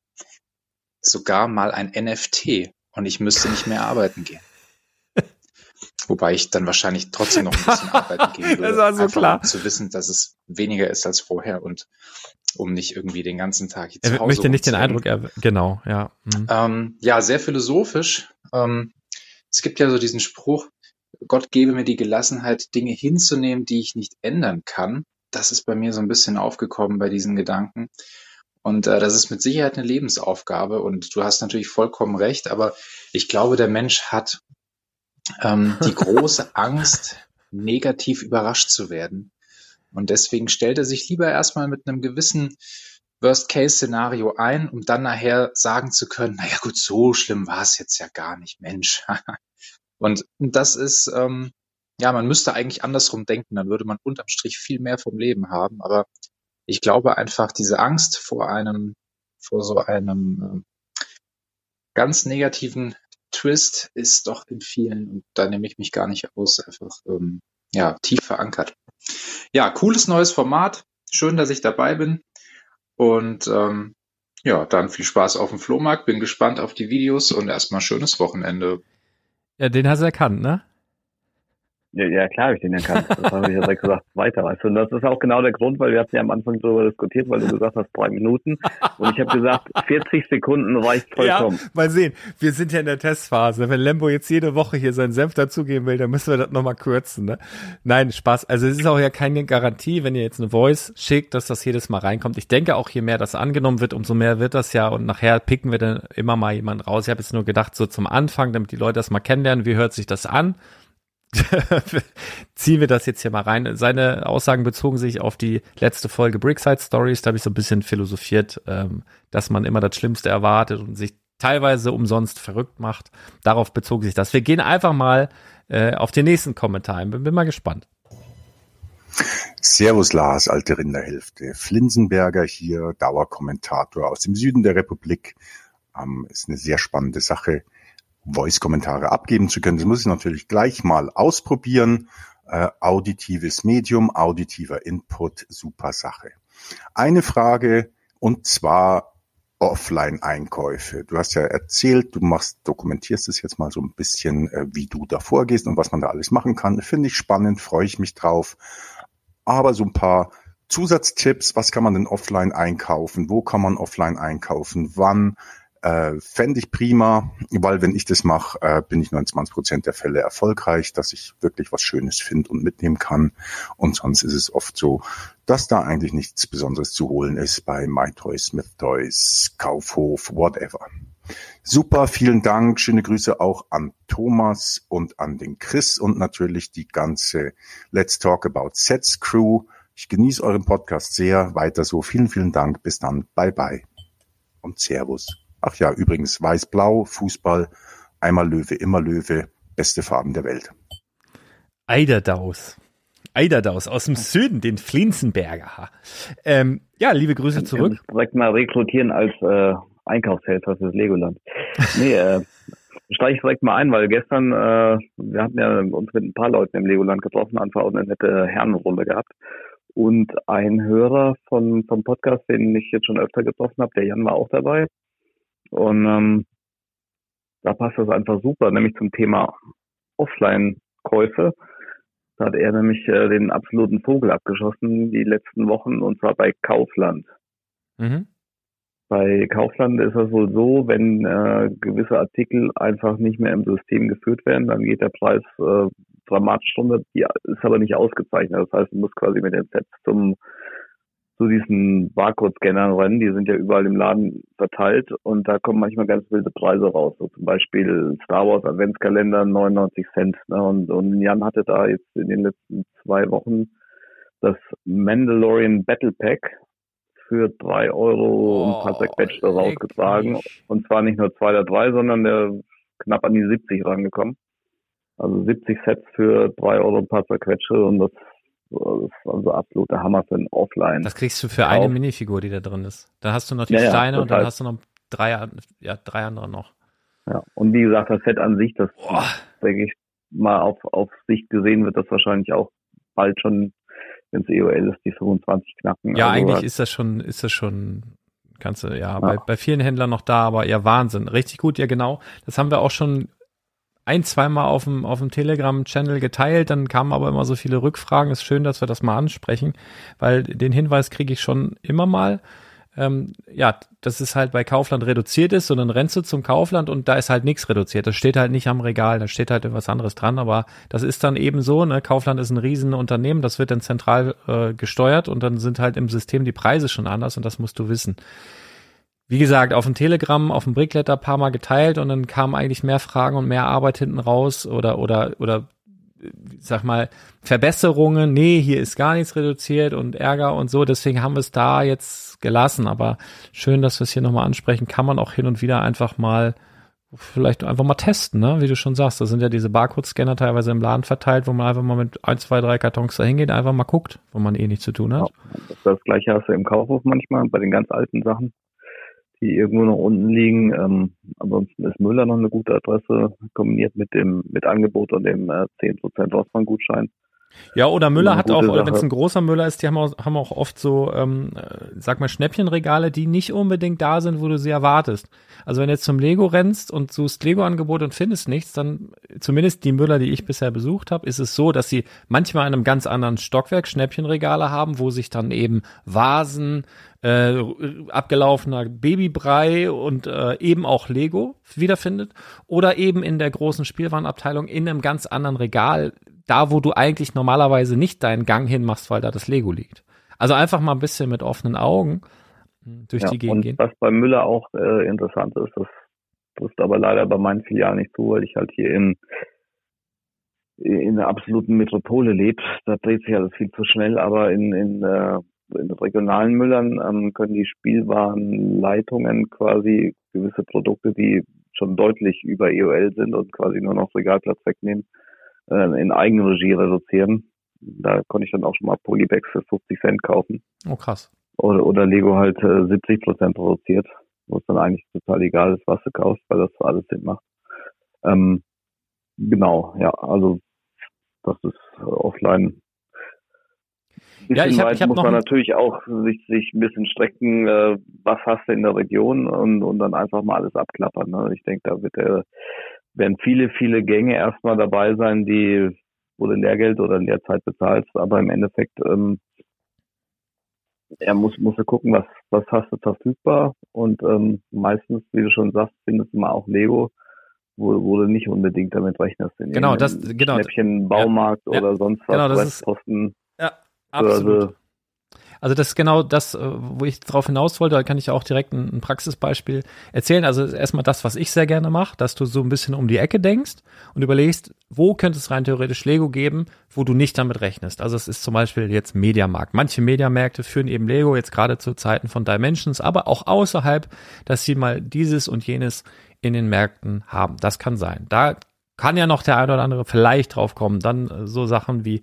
sogar mal ein NFT und ich müsste nicht mehr arbeiten gehen. *laughs* Wobei ich dann wahrscheinlich trotzdem noch ein bisschen arbeiten gehen *laughs* würde. Das war so klar. Um zu wissen, dass es weniger ist als vorher und um nicht irgendwie den ganzen Tag hier Er möchte nicht den Eindruck, er, genau, ja. Mhm. Ähm, ja, sehr philosophisch. Ähm, es gibt ja so diesen Spruch, Gott gebe mir die Gelassenheit, Dinge hinzunehmen, die ich nicht ändern kann. Das ist bei mir so ein bisschen aufgekommen bei diesen Gedanken. Und äh, das ist mit Sicherheit eine Lebensaufgabe. Und du hast natürlich vollkommen recht, aber ich glaube, der Mensch hat ähm, die *laughs* große Angst, negativ überrascht zu werden. Und deswegen stellt er sich lieber erstmal mit einem gewissen Worst-Case-Szenario ein, um dann nachher sagen zu können, naja gut, so schlimm war es jetzt ja gar nicht, Mensch. *laughs* und das ist, ähm, ja, man müsste eigentlich andersrum denken, dann würde man unterm Strich viel mehr vom Leben haben. Aber ich glaube einfach, diese Angst vor einem, vor so einem äh, ganz negativen Twist ist doch in vielen, und da nehme ich mich gar nicht aus, einfach ähm, ja, tief verankert. Ja, cooles neues Format. Schön, dass ich dabei bin. Und ähm, ja, dann viel Spaß auf dem Flohmarkt. Bin gespannt auf die Videos und erstmal schönes Wochenende. Ja, den hast du erkannt, ne? Ja, ja klar habe ich den erkannt. Das habe ich ja direkt gesagt, weiter. Weißt du? Und das ist auch genau der Grund, weil wir hatten ja am Anfang darüber diskutiert, weil du gesagt hast, drei Minuten. Und ich habe gesagt, *laughs* 40 Sekunden reicht vollkommen. Ja, mal sehen. Wir sind ja in der Testphase. Wenn Lembo jetzt jede Woche hier seinen Senf dazugeben will, dann müssen wir das nochmal kürzen. Ne? Nein, Spaß. Also es ist auch ja keine Garantie, wenn ihr jetzt eine Voice schickt, dass das jedes Mal reinkommt. Ich denke auch, je mehr das angenommen wird, umso mehr wird das ja. Und nachher picken wir dann immer mal jemanden raus. Ich habe jetzt nur gedacht, so zum Anfang, damit die Leute das mal kennenlernen, wie hört sich das an? *laughs* ziehen wir das jetzt hier mal rein. Seine Aussagen bezogen sich auf die letzte Folge Brickside Stories. Da habe ich so ein bisschen philosophiert, ähm, dass man immer das Schlimmste erwartet und sich teilweise umsonst verrückt macht. Darauf bezog sich das. Wir gehen einfach mal äh, auf den nächsten Kommentar. Bin, bin mal gespannt. Servus Lars, alte Rinderhälfte. Flinsenberger hier, Dauerkommentator aus dem Süden der Republik. Ähm, ist eine sehr spannende Sache Voice-Kommentare abgeben zu können. Das muss ich natürlich gleich mal ausprobieren. Äh, auditives Medium, auditiver Input, super Sache. Eine Frage und zwar Offline-Einkäufe. Du hast ja erzählt, du machst, dokumentierst es jetzt mal so ein bisschen, äh, wie du da vorgehst und was man da alles machen kann. Finde ich spannend, freue ich mich drauf. Aber so ein paar Zusatztipps, was kann man denn offline einkaufen? Wo kann man offline einkaufen? Wann? Äh, Fände ich prima, weil wenn ich das mache, äh, bin ich 29 Prozent der Fälle erfolgreich, dass ich wirklich was Schönes finde und mitnehmen kann. Und sonst ist es oft so, dass da eigentlich nichts Besonderes zu holen ist bei MyToys, Smith Toys, Kaufhof, whatever. Super, vielen Dank. Schöne Grüße auch an Thomas und an den Chris und natürlich die ganze Let's Talk About Sets Crew. Ich genieße euren Podcast sehr. Weiter so. Vielen, vielen Dank. Bis dann. Bye bye. Und Servus. Ach ja, übrigens weiß-blau, Fußball, einmal Löwe, immer Löwe, beste Farben der Welt. Eiderdaus. Eiderdaus aus dem Süden, den Flinsenberger. Ähm, ja, liebe Grüße zurück. Ich direkt mal rekrutieren als äh, Einkaufshelfer fürs Legoland. Nee, äh, *laughs* steige ich direkt mal ein, weil gestern, äh, wir hatten ja uns mit ein paar Leuten im Legoland getroffen, einfach auch eine nette Herrenrunde gehabt. Und ein Hörer von, vom Podcast, den ich jetzt schon öfter getroffen habe, der Jan war auch dabei. Und ähm, da passt das einfach super, nämlich zum Thema Offline-Käufe. Da hat er nämlich äh, den absoluten Vogel abgeschossen die letzten Wochen und zwar bei Kaufland. Mhm. Bei Kaufland ist es wohl so, wenn äh, gewisse Artikel einfach nicht mehr im System geführt werden, dann geht der Preis äh, dramatisch runter. Die ist aber nicht ausgezeichnet. Das heißt, du musst quasi mit den Sets zum zu diesen Barcode-Scannern rennen, die sind ja überall im Laden verteilt und da kommen manchmal ganz wilde Preise raus. So zum Beispiel Star Wars Adventskalender 99 Cent. Ne? Und, und Jan hatte da jetzt in den letzten zwei Wochen das Mandalorian Battle Pack für drei Euro oh, ein paar Zerquetschte rausgetragen. Und zwar nicht nur zwei oder drei, sondern der knapp an die 70 rangekommen. Also 70 Sets für drei Euro ein paar zerquetschte und das also absoluter Hammer für ein Offline. Das kriegst du für eine Minifigur, die da drin ist. Dann hast du noch die ja, Steine ja, und dann hast du noch drei, ja, drei andere noch. Ja, und wie gesagt, das Set an sich, das Boah. denke ich mal auf, auf Sicht gesehen wird das wahrscheinlich auch bald schon, wenn es EOL ist, die 25 knacken. Ja, also eigentlich ist das schon, ist das schon, kannst du, ja, ja. Bei, bei vielen Händlern noch da, aber ja, Wahnsinn. Richtig gut, ja genau. Das haben wir auch schon ein, zweimal auf dem, auf dem Telegram-Channel geteilt, dann kamen aber immer so viele Rückfragen. Ist schön, dass wir das mal ansprechen, weil den Hinweis kriege ich schon immer mal. Ähm, ja, dass es halt bei Kaufland reduziert ist, sondern rennst du zum Kaufland und da ist halt nichts reduziert. Das steht halt nicht am Regal, da steht halt etwas anderes dran, aber das ist dann eben so, ne? Kaufland ist ein Riesenunternehmen, das wird dann zentral äh, gesteuert und dann sind halt im System die Preise schon anders und das musst du wissen wie gesagt, auf dem Telegram, auf dem Brickletter paar Mal geteilt und dann kamen eigentlich mehr Fragen und mehr Arbeit hinten raus oder, oder, oder, sag mal, Verbesserungen. Nee, hier ist gar nichts reduziert und Ärger und so. Deswegen haben wir es da jetzt gelassen. Aber schön, dass wir es hier nochmal ansprechen. Kann man auch hin und wieder einfach mal, vielleicht einfach mal testen, ne? Wie du schon sagst. Da sind ja diese Barcode-Scanner teilweise im Laden verteilt, wo man einfach mal mit ein, zwei, drei Kartons da hingeht, einfach mal guckt, wo man eh nichts zu tun hat. Das gleiche hast du im Kaufhof manchmal bei den ganz alten Sachen die irgendwo noch unten liegen. Ähm, ansonsten ist Müller noch eine gute Adresse, kombiniert mit dem mit Angebot und dem äh, 10% Rossmann-Gutschein. Ja, oder Müller hat auch, oder wenn es ein großer Müller ist, die haben auch, haben auch oft so, ähm, äh, sag mal, Schnäppchenregale, die nicht unbedingt da sind, wo du sie erwartest. Also wenn du jetzt zum Lego rennst und suchst Lego-Angebot und findest nichts, dann zumindest die Müller, die ich bisher besucht habe, ist es so, dass sie manchmal in einem ganz anderen Stockwerk Schnäppchenregale haben, wo sich dann eben Vasen, äh, abgelaufener Babybrei und äh, eben auch Lego wiederfindet. Oder eben in der großen Spielwarenabteilung in einem ganz anderen Regal da, wo du eigentlich normalerweise nicht deinen Gang hinmachst, weil da das Lego liegt. Also einfach mal ein bisschen mit offenen Augen hm, durch ja, die Gegend und gehen. Was bei Müller auch äh, interessant ist, das trifft aber leider bei meinen Filialen nicht zu, weil ich halt hier in in der absoluten Metropole lebe. Da dreht sich alles viel zu schnell, aber in, in, äh, in regionalen Müllern ähm, können die Spielwarenleitungen quasi gewisse Produkte, die schon deutlich über EOL sind und quasi nur noch Regalplatz wegnehmen, äh, in Eigenregie reduzieren. Da konnte ich dann auch schon mal Polybags für 50 Cent kaufen. Oh krass. Oder, oder Lego halt äh, 70 Prozent reduziert, wo es dann eigentlich total egal ist, was du kaufst, weil das alles Sinn macht. Ähm, genau, ja, also das ist äh, offline. Ja, ich hab- ich hab muss man natürlich auch sich, sich ein bisschen strecken, äh, was hast du in der Region und, und dann einfach mal alles abklappern. Ne? Ich denke, da wird der, werden viele, viele Gänge erstmal dabei sein, die wo du Lehrgeld oder Lehrzeit bezahlst, aber im Endeffekt ähm, er muss muss du gucken, was was hast du verfügbar und ähm, meistens, wie du schon sagst, findest du mal auch Lego, wo, wo du nicht unbedingt damit rechnest. In Genau, das- genau. Schnäppchen, Baumarkt Ja, oder sonst was, genau, das ist- Westposten, Ja, Börse. Also das ist genau das, äh, wo ich drauf hinaus wollte. Da kann ich auch direkt ein, ein Praxisbeispiel erzählen. Also erstmal das, was ich sehr gerne mache, dass du so ein bisschen um die Ecke denkst und überlegst, wo könnte es rein theoretisch Lego geben, wo du nicht damit rechnest. Also es ist zum Beispiel jetzt Mediamarkt. Manche Mediamärkte führen eben Lego jetzt gerade zu Zeiten von Dimensions, aber auch außerhalb, dass sie mal dieses und jenes in den Märkten haben. Das kann sein. Da kann ja noch der eine oder andere vielleicht drauf kommen. Dann äh, so Sachen wie,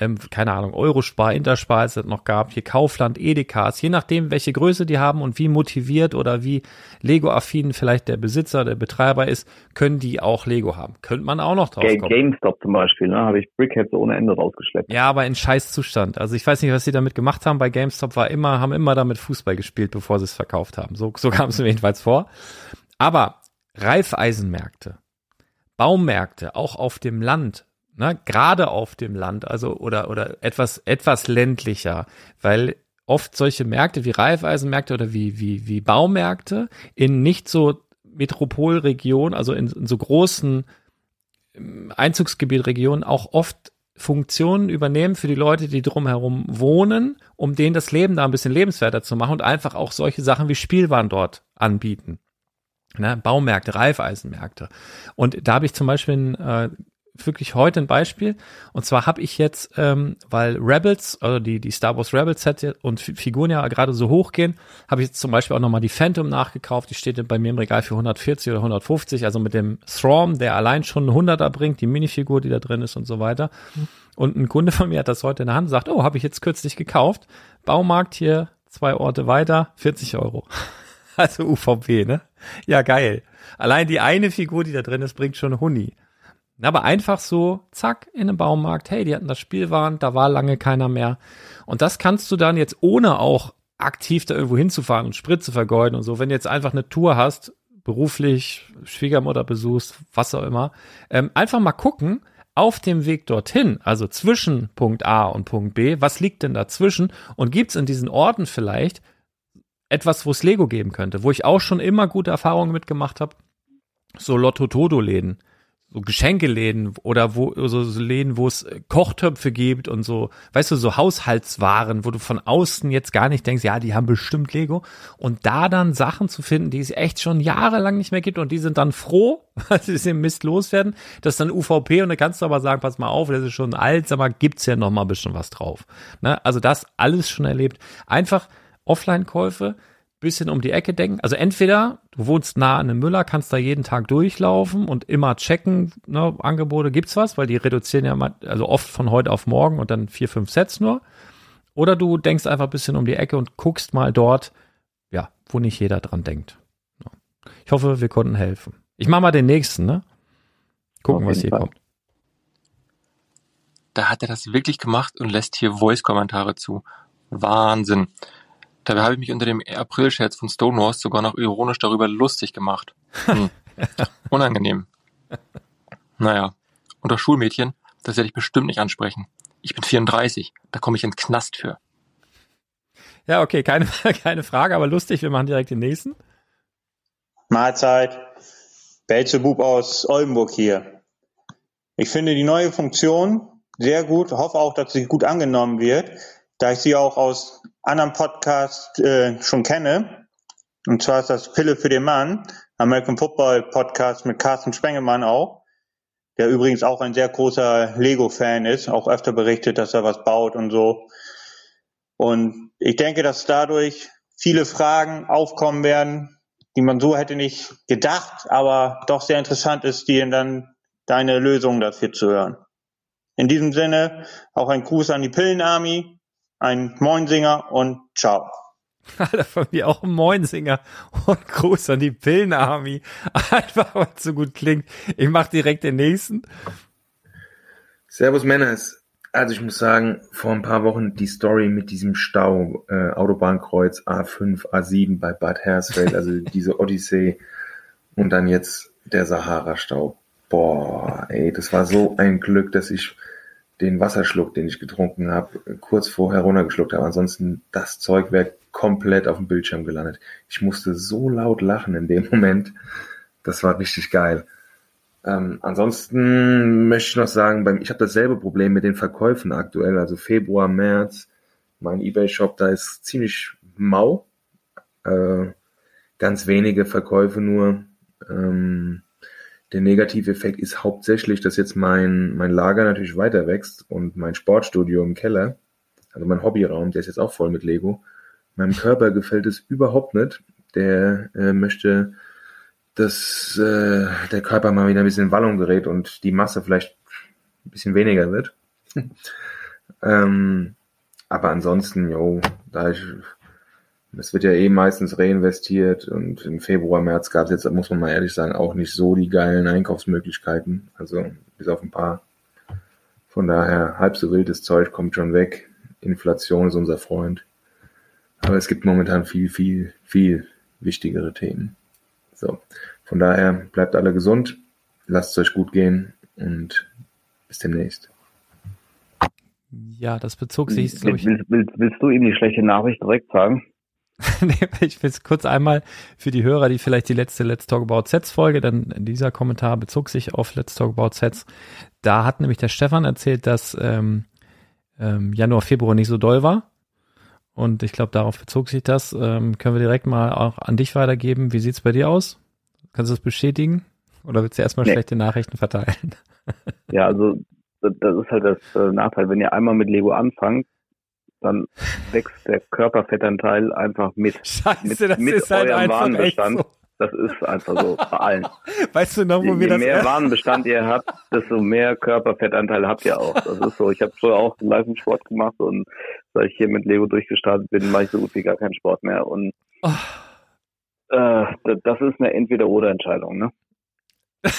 ähm, keine Ahnung, Eurospar, Interspar, es hat noch gab, hier Kaufland, Edekas, je nachdem, welche Größe die haben und wie motiviert oder wie Lego-affin vielleicht der Besitzer, der Betreiber ist, können die auch Lego haben. Könnte man auch noch drauf Ga- kommen. GameStop zum Beispiel, ne, habe ich Brickheads ohne Ende rausgeschleppt. Ja, aber in Scheißzustand. Also ich weiß nicht, was sie damit gemacht haben. Bei GameStop war immer, haben immer damit Fußball gespielt, bevor sie es verkauft haben. So, so *laughs* kam es mir jedenfalls vor. Aber Reifeisenmärkte, Baumärkte, auch auf dem Land, ne, gerade auf dem Land, also oder oder etwas etwas ländlicher, weil oft solche Märkte wie Reifeisenmärkte oder wie wie wie Baumärkte in nicht so Metropolregionen, also in, in so großen ähm, Einzugsgebietregionen auch oft Funktionen übernehmen für die Leute, die drumherum wohnen, um denen das Leben da ein bisschen lebenswerter zu machen und einfach auch solche Sachen wie Spielwaren dort anbieten. Ne? Baumärkte, Reifeisenmärkte. Und da habe ich zum Beispiel ein, äh, wirklich heute ein Beispiel. Und zwar habe ich jetzt, ähm, weil Rebels, also die, die Star Wars Rebels Set und Fi- Figuren ja gerade so hochgehen, habe ich jetzt zum Beispiel auch nochmal die Phantom nachgekauft. Die steht bei mir im Regal für 140 oder 150, also mit dem Thrawn, der allein schon einen 100er bringt, die Minifigur, die da drin ist und so weiter. Und ein Kunde von mir hat das heute in der Hand, sagt, oh, habe ich jetzt kürzlich gekauft. Baumarkt hier, zwei Orte weiter, 40 Euro. *laughs* Also UVP, ne? Ja, geil. Allein die eine Figur, die da drin ist, bringt schon Huni. Aber einfach so, zack, in einem Baumarkt, hey, die hatten das Spielwaren, da war lange keiner mehr. Und das kannst du dann jetzt ohne auch aktiv da irgendwo hinzufahren und Sprit zu vergeuden und so, wenn du jetzt einfach eine Tour hast, beruflich, Schwiegermutter besuchst, was auch immer, ähm, einfach mal gucken, auf dem Weg dorthin, also zwischen Punkt A und Punkt B, was liegt denn dazwischen und gibt's in diesen Orten vielleicht etwas, wo es Lego geben könnte, wo ich auch schon immer gute Erfahrungen mitgemacht habe, so Lotto-Todo-Läden, so Geschenkeläden oder wo so, so Läden, wo es äh, Kochtöpfe gibt und so, weißt du, so Haushaltswaren, wo du von außen jetzt gar nicht denkst, ja, die haben bestimmt Lego und da dann Sachen zu finden, die es echt schon jahrelang nicht mehr gibt und die sind dann froh, *laughs* weil sie den Mist loswerden, das ist dann UVP und da kannst du aber sagen, pass mal auf, das ist schon alt, sag mal, gibt's ja noch mal ein bisschen was drauf. Ne? Also das alles schon erlebt. Einfach Offline-Käufe, bisschen um die Ecke denken. Also entweder du wohnst nah an einem Müller, kannst da jeden Tag durchlaufen und immer checken, ne, Angebote gibt's was, weil die reduzieren ja mal, also oft von heute auf morgen und dann vier, fünf Sets nur. Oder du denkst einfach ein bisschen um die Ecke und guckst mal dort, ja, wo nicht jeder dran denkt. Ich hoffe, wir konnten helfen. Ich mache mal den nächsten, ne? Gucken, was hier Fall. kommt. Da hat er das wirklich gemacht und lässt hier Voice-Kommentare zu. Wahnsinn. Dabei habe ich mich unter dem April-Scherz von Stonewalls sogar noch ironisch darüber lustig gemacht. Hm. *laughs* Unangenehm. Naja, und das Schulmädchen, das werde ich bestimmt nicht ansprechen. Ich bin 34, da komme ich in den Knast für. Ja, okay, keine, *laughs* keine Frage, aber lustig, wir machen direkt den nächsten. Mahlzeit. Belzebub aus Oldenburg hier. Ich finde die neue Funktion sehr gut, hoffe auch, dass sie gut angenommen wird, da ich sie auch aus anderen Podcasts äh, schon kenne. Und zwar ist das Pille für den Mann, American Football Podcast mit Carsten Spengemann auch, der übrigens auch ein sehr großer Lego-Fan ist, auch öfter berichtet, dass er was baut und so. Und ich denke, dass dadurch viele Fragen aufkommen werden, die man so hätte nicht gedacht, aber doch sehr interessant ist, dir dann deine Lösung dafür zu hören. In diesem Sinne auch ein Gruß an die Pillenarmy, ein Moinsinger und ciao. *laughs* Alter, von mir auch ein Moinsinger und Gruß an die Pillenarmy. *laughs* Einfach, weil es so gut klingt. Ich mach direkt den nächsten. Servus Männers. Also ich muss sagen, vor ein paar Wochen die Story mit diesem Stau, äh, Autobahnkreuz A5, A7 bei Bad Hersfeld, also *laughs* diese Odyssee und dann jetzt der Sahara-Stau. Boah, ey, das war so ein Glück, dass ich den Wasserschluck, den ich getrunken habe, kurz vorher runtergeschluckt habe. Ansonsten das Zeug wäre komplett auf dem Bildschirm gelandet. Ich musste so laut lachen in dem *laughs* Moment. Das war richtig geil. Ähm, ansonsten möchte ich noch sagen, beim, ich habe dasselbe Problem mit den Verkäufen aktuell, also Februar, März. Mein eBay-Shop, da ist ziemlich mau. Äh, ganz wenige Verkäufe nur. Ähm, der negative Effekt ist hauptsächlich, dass jetzt mein, mein Lager natürlich weiter wächst und mein Sportstudio im Keller, also mein Hobbyraum, der ist jetzt auch voll mit Lego. Meinem Körper gefällt es überhaupt nicht. Der äh, möchte dass äh, der Körper mal wieder ein bisschen in Wallung gerät und die Masse vielleicht ein bisschen weniger wird. *laughs* ähm, aber ansonsten, jo, da ich, es wird ja eh meistens reinvestiert und im Februar, März gab es jetzt, muss man mal ehrlich sagen, auch nicht so die geilen Einkaufsmöglichkeiten. Also bis auf ein paar. Von daher, halb so wildes Zeug kommt schon weg. Inflation ist unser Freund. Aber es gibt momentan viel, viel, viel wichtigere Themen. So, von daher bleibt alle gesund, lasst es euch gut gehen und bis demnächst. Ja, das bezog sich, glaube ich. Willst, willst, willst du ihm die schlechte Nachricht direkt sagen? *laughs* ich will es kurz einmal für die Hörer, die vielleicht die letzte Let's Talk About Sets Folge, dann dieser Kommentar bezog sich auf Let's Talk About Sets. Da hat nämlich der Stefan erzählt, dass ähm, ähm, Januar, Februar nicht so doll war. Und ich glaube, darauf bezog sich das. Ähm, können wir direkt mal auch an dich weitergeben. Wie sieht's bei dir aus? Kannst du das bestätigen? Oder willst du erstmal nee. schlechte Nachrichten verteilen? *laughs* Ja, also das ist halt das äh, Nachteil. Wenn ihr einmal mit Lego anfangt, dann wächst der Körperfettanteil einfach mit. Scheiße, mit, das mit ist halt einfach echt so. Das ist einfach so bei allen. *laughs* Weißt du noch, wo je, wir das... Je mehr *laughs* Warenbestand ihr habt, desto mehr Körperfettanteil habt ihr auch. Das ist so. Ich habe früher auch Leistungssport gemacht und seit ich hier mit Lego durchgestartet bin, mache ich so gut wie gar keinen Sport mehr. Und oh. äh, das ist eine Entweder-Oder-Entscheidung, ne? *laughs*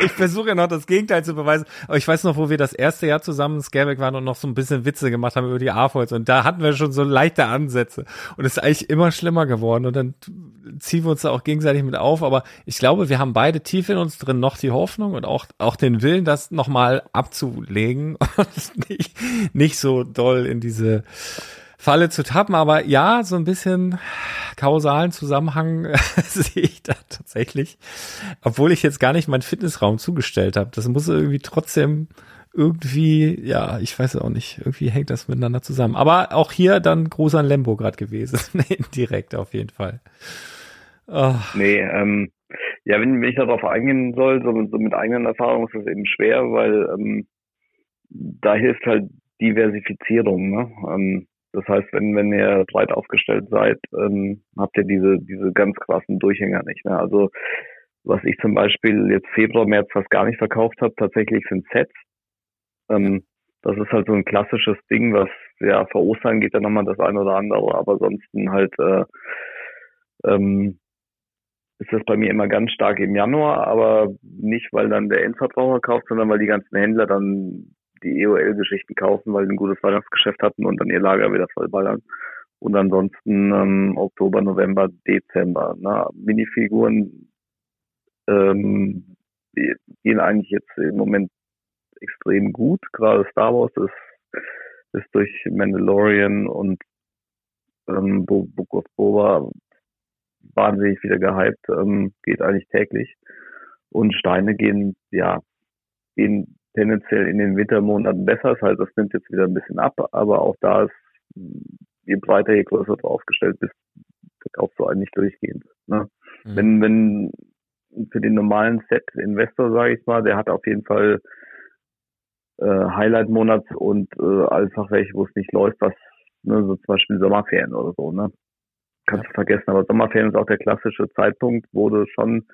ich versuche ja noch das Gegenteil zu beweisen. Aber ich weiß noch, wo wir das erste Jahr zusammen in Scareback waren und noch so ein bisschen Witze gemacht haben über die AFOLs. Und da hatten wir schon so leichte Ansätze. Und es ist eigentlich immer schlimmer geworden. Und dann ziehen wir uns da auch gegenseitig mit auf. Aber ich glaube, wir haben beide tief in uns drin noch die Hoffnung und auch, auch den Willen, das nochmal abzulegen *laughs* und nicht, nicht so doll in diese Falle zu tappen. Aber ja, so ein bisschen kausalen Zusammenhang *laughs* sehe ich da tatsächlich. Obwohl ich jetzt gar nicht meinen Fitnessraum zugestellt habe. Das muss irgendwie trotzdem irgendwie, ja, ich weiß auch nicht, irgendwie hängt das miteinander zusammen. Aber auch hier dann groß an Lembo gerade gewesen. *laughs* Direkt auf jeden Fall. Oh. Nee, ähm, ja, wenn, wenn ich darauf eingehen soll, so, so mit eigenen Erfahrungen ist das eben schwer, weil ähm, da hilft halt Diversifizierung. Ne? Ähm, das heißt, wenn, wenn ihr breit aufgestellt seid, ähm, habt ihr diese, diese ganz krassen Durchhänger nicht. Ne? Also was ich zum Beispiel jetzt Februar, März fast gar nicht verkauft habe, tatsächlich sind Sets. Ähm, das ist halt so ein klassisches Ding, was ja vor Ostern geht dann nochmal das eine oder andere, aber ansonsten halt äh, ähm, ist das bei mir immer ganz stark im Januar, aber nicht, weil dann der Endverbraucher kauft, sondern weil die ganzen Händler dann die EOL-Geschichten kaufen, weil sie ein gutes Weihnachtsgeschäft hatten und dann ihr Lager wieder vollballern. Und ansonsten ähm, Oktober, November, Dezember. Ne? Minifiguren ähm, gehen eigentlich jetzt im Moment extrem gut. Gerade Star Wars ist, ist durch Mandalorian und ähm, Book of Boba wahnsinnig wieder gehypt, ähm, geht eigentlich täglich. Und Steine gehen, ja, gehen tendenziell in den Wintermonaten besser. Das heißt, das nimmt jetzt wieder ein bisschen ab, aber auch da ist, je breiter, je größer du aufgestellt bist, verkaufst du eigentlich durchgehend. Ne? Mhm. Wenn, wenn für den normalen Set-Investor, sage ich mal, der hat auf jeden Fall äh, Highlight-Monats und äh, einfach welche, wo es nicht läuft, was, ne, so zum Beispiel Sommerferien oder so, ne? Kannst du vergessen, aber Sommerferien ist auch der klassische Zeitpunkt, wo du schon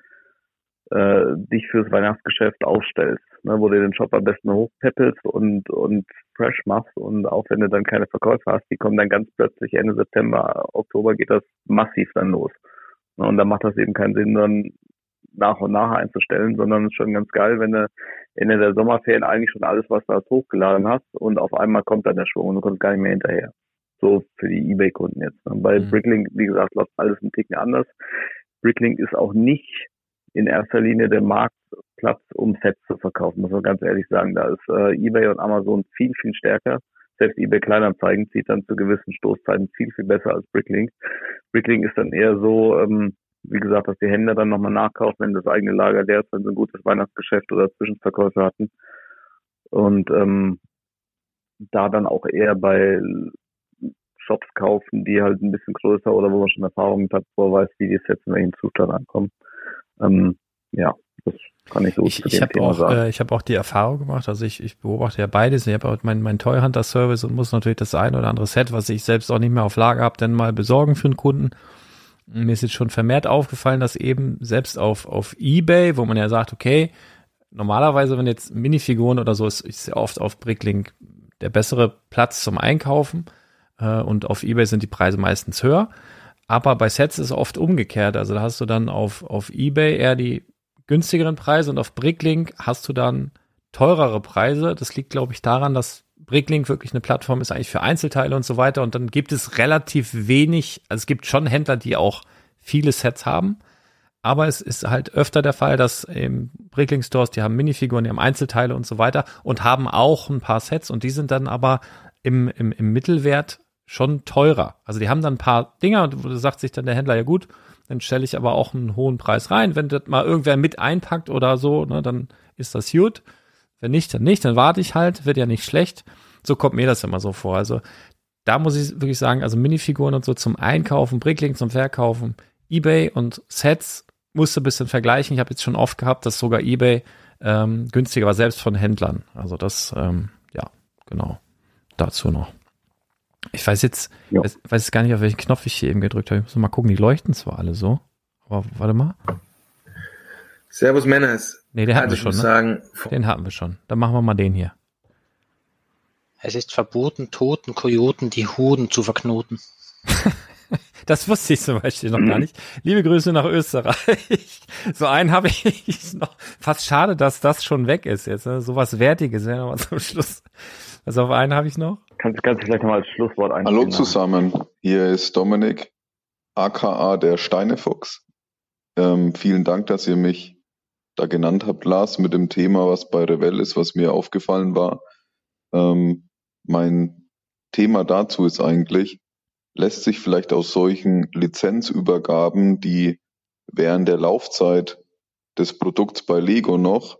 äh, dich fürs Weihnachtsgeschäft aufstellst, ne, wo du den Shop am besten hochpeppelst und, und fresh machst und auch wenn du dann keine Verkäufe hast, die kommen dann ganz plötzlich Ende September, Oktober geht das massiv dann los. Ne, und dann macht das eben keinen Sinn, dann nach und nach einzustellen, sondern es ist schon ganz geil, wenn du Ende der Sommerferien eigentlich schon alles, was du hast, hochgeladen hast und auf einmal kommt dann der Schwung und du kommst gar nicht mehr hinterher. So für die Ebay-Kunden jetzt. Ne? Bei mhm. Bricklink, wie gesagt, läuft alles ein Ticken anders. Bricklink ist auch nicht in erster Linie der Marktplatz, um Sets zu verkaufen, muss man ganz ehrlich sagen. Da ist äh, eBay und Amazon viel, viel stärker. Selbst eBay Kleinanzeigen zieht dann zu gewissen Stoßzeiten viel, viel besser als Bricklink. Bricklink ist dann eher so, ähm, wie gesagt, dass die Händler dann nochmal nachkaufen, wenn das eigene Lager leer ist, wenn sie ein gutes Weihnachtsgeschäft oder Zwischenverkäufe hatten. Und ähm, da dann auch eher bei Shops kaufen, die halt ein bisschen größer oder wo man schon Erfahrung mit hat, wo man weiß, wie die Sets in welchem Zustand ankommen. Ähm, ja, das kann ich so ich, ich habe auch, äh, ich habe auch die Erfahrung gemacht, also ich, ich beobachte ja beides. Ich habe auch meinen mein Toy Hunter Service und muss natürlich das ein oder andere Set, was ich selbst auch nicht mehr auf Lager habe, dann mal besorgen für einen Kunden. Mir ist jetzt schon vermehrt aufgefallen, dass eben selbst auf, auf Ebay, wo man ja sagt, okay, normalerweise, wenn jetzt Minifiguren oder so ist, ist ja oft auf Bricklink der bessere Platz zum Einkaufen äh, und auf Ebay sind die Preise meistens höher. Aber bei Sets ist es oft umgekehrt. Also da hast du dann auf, auf Ebay eher die günstigeren Preise und auf Bricklink hast du dann teurere Preise. Das liegt, glaube ich, daran, dass Bricklink wirklich eine Plattform ist eigentlich für Einzelteile und so weiter. Und dann gibt es relativ wenig, also es gibt schon Händler, die auch viele Sets haben. Aber es ist halt öfter der Fall, dass im Bricklink Stores, die haben Minifiguren, die haben Einzelteile und so weiter und haben auch ein paar Sets und die sind dann aber im, im, im Mittelwert schon teurer. Also die haben dann ein paar Dinger da sagt sich dann der Händler, ja gut, dann stelle ich aber auch einen hohen Preis rein. Wenn das mal irgendwer mit einpackt oder so, ne, dann ist das gut. Wenn nicht, dann nicht, dann warte ich halt, wird ja nicht schlecht. So kommt mir das immer so vor. Also da muss ich wirklich sagen, also Minifiguren und so zum Einkaufen, Bricklink zum Verkaufen, Ebay und Sets musste ein bisschen vergleichen. Ich habe jetzt schon oft gehabt, dass sogar Ebay ähm, günstiger war, selbst von Händlern. Also das, ähm, ja, genau, dazu noch. Ich weiß jetzt, ja. weiß, weiß gar nicht, auf welchen Knopf ich hier eben gedrückt habe. Ich muss mal gucken, die leuchten zwar alle so. Aber warte mal. Servus Männers. Nee, den hatten also wir schon. Ne? Sagen, den hatten wir schon. Dann machen wir mal den hier. Es ist verboten, toten Kojoten die Hoden zu verknoten. *laughs* *laughs* das wusste ich zum Beispiel noch gar nicht. Liebe Grüße nach Österreich. *laughs* So einen habe ich noch. Fast schade, dass das schon weg ist jetzt. Ne? So was Wertiges wäre nochmal *laughs* zum Schluss. Also auf einen habe ich noch. Kannst, kannst du vielleicht nochmal als Schlusswort einstellen? Hallo zusammen, hier ist Dominik, aka der Steinefuchs. Ähm, vielen Dank, dass ihr mich da genannt habt, Lars, mit dem Thema, was bei Revell ist, was mir aufgefallen war. Ähm, mein Thema dazu ist eigentlich, lässt sich vielleicht aus solchen Lizenzübergaben, die während der Laufzeit des Produkts bei Lego noch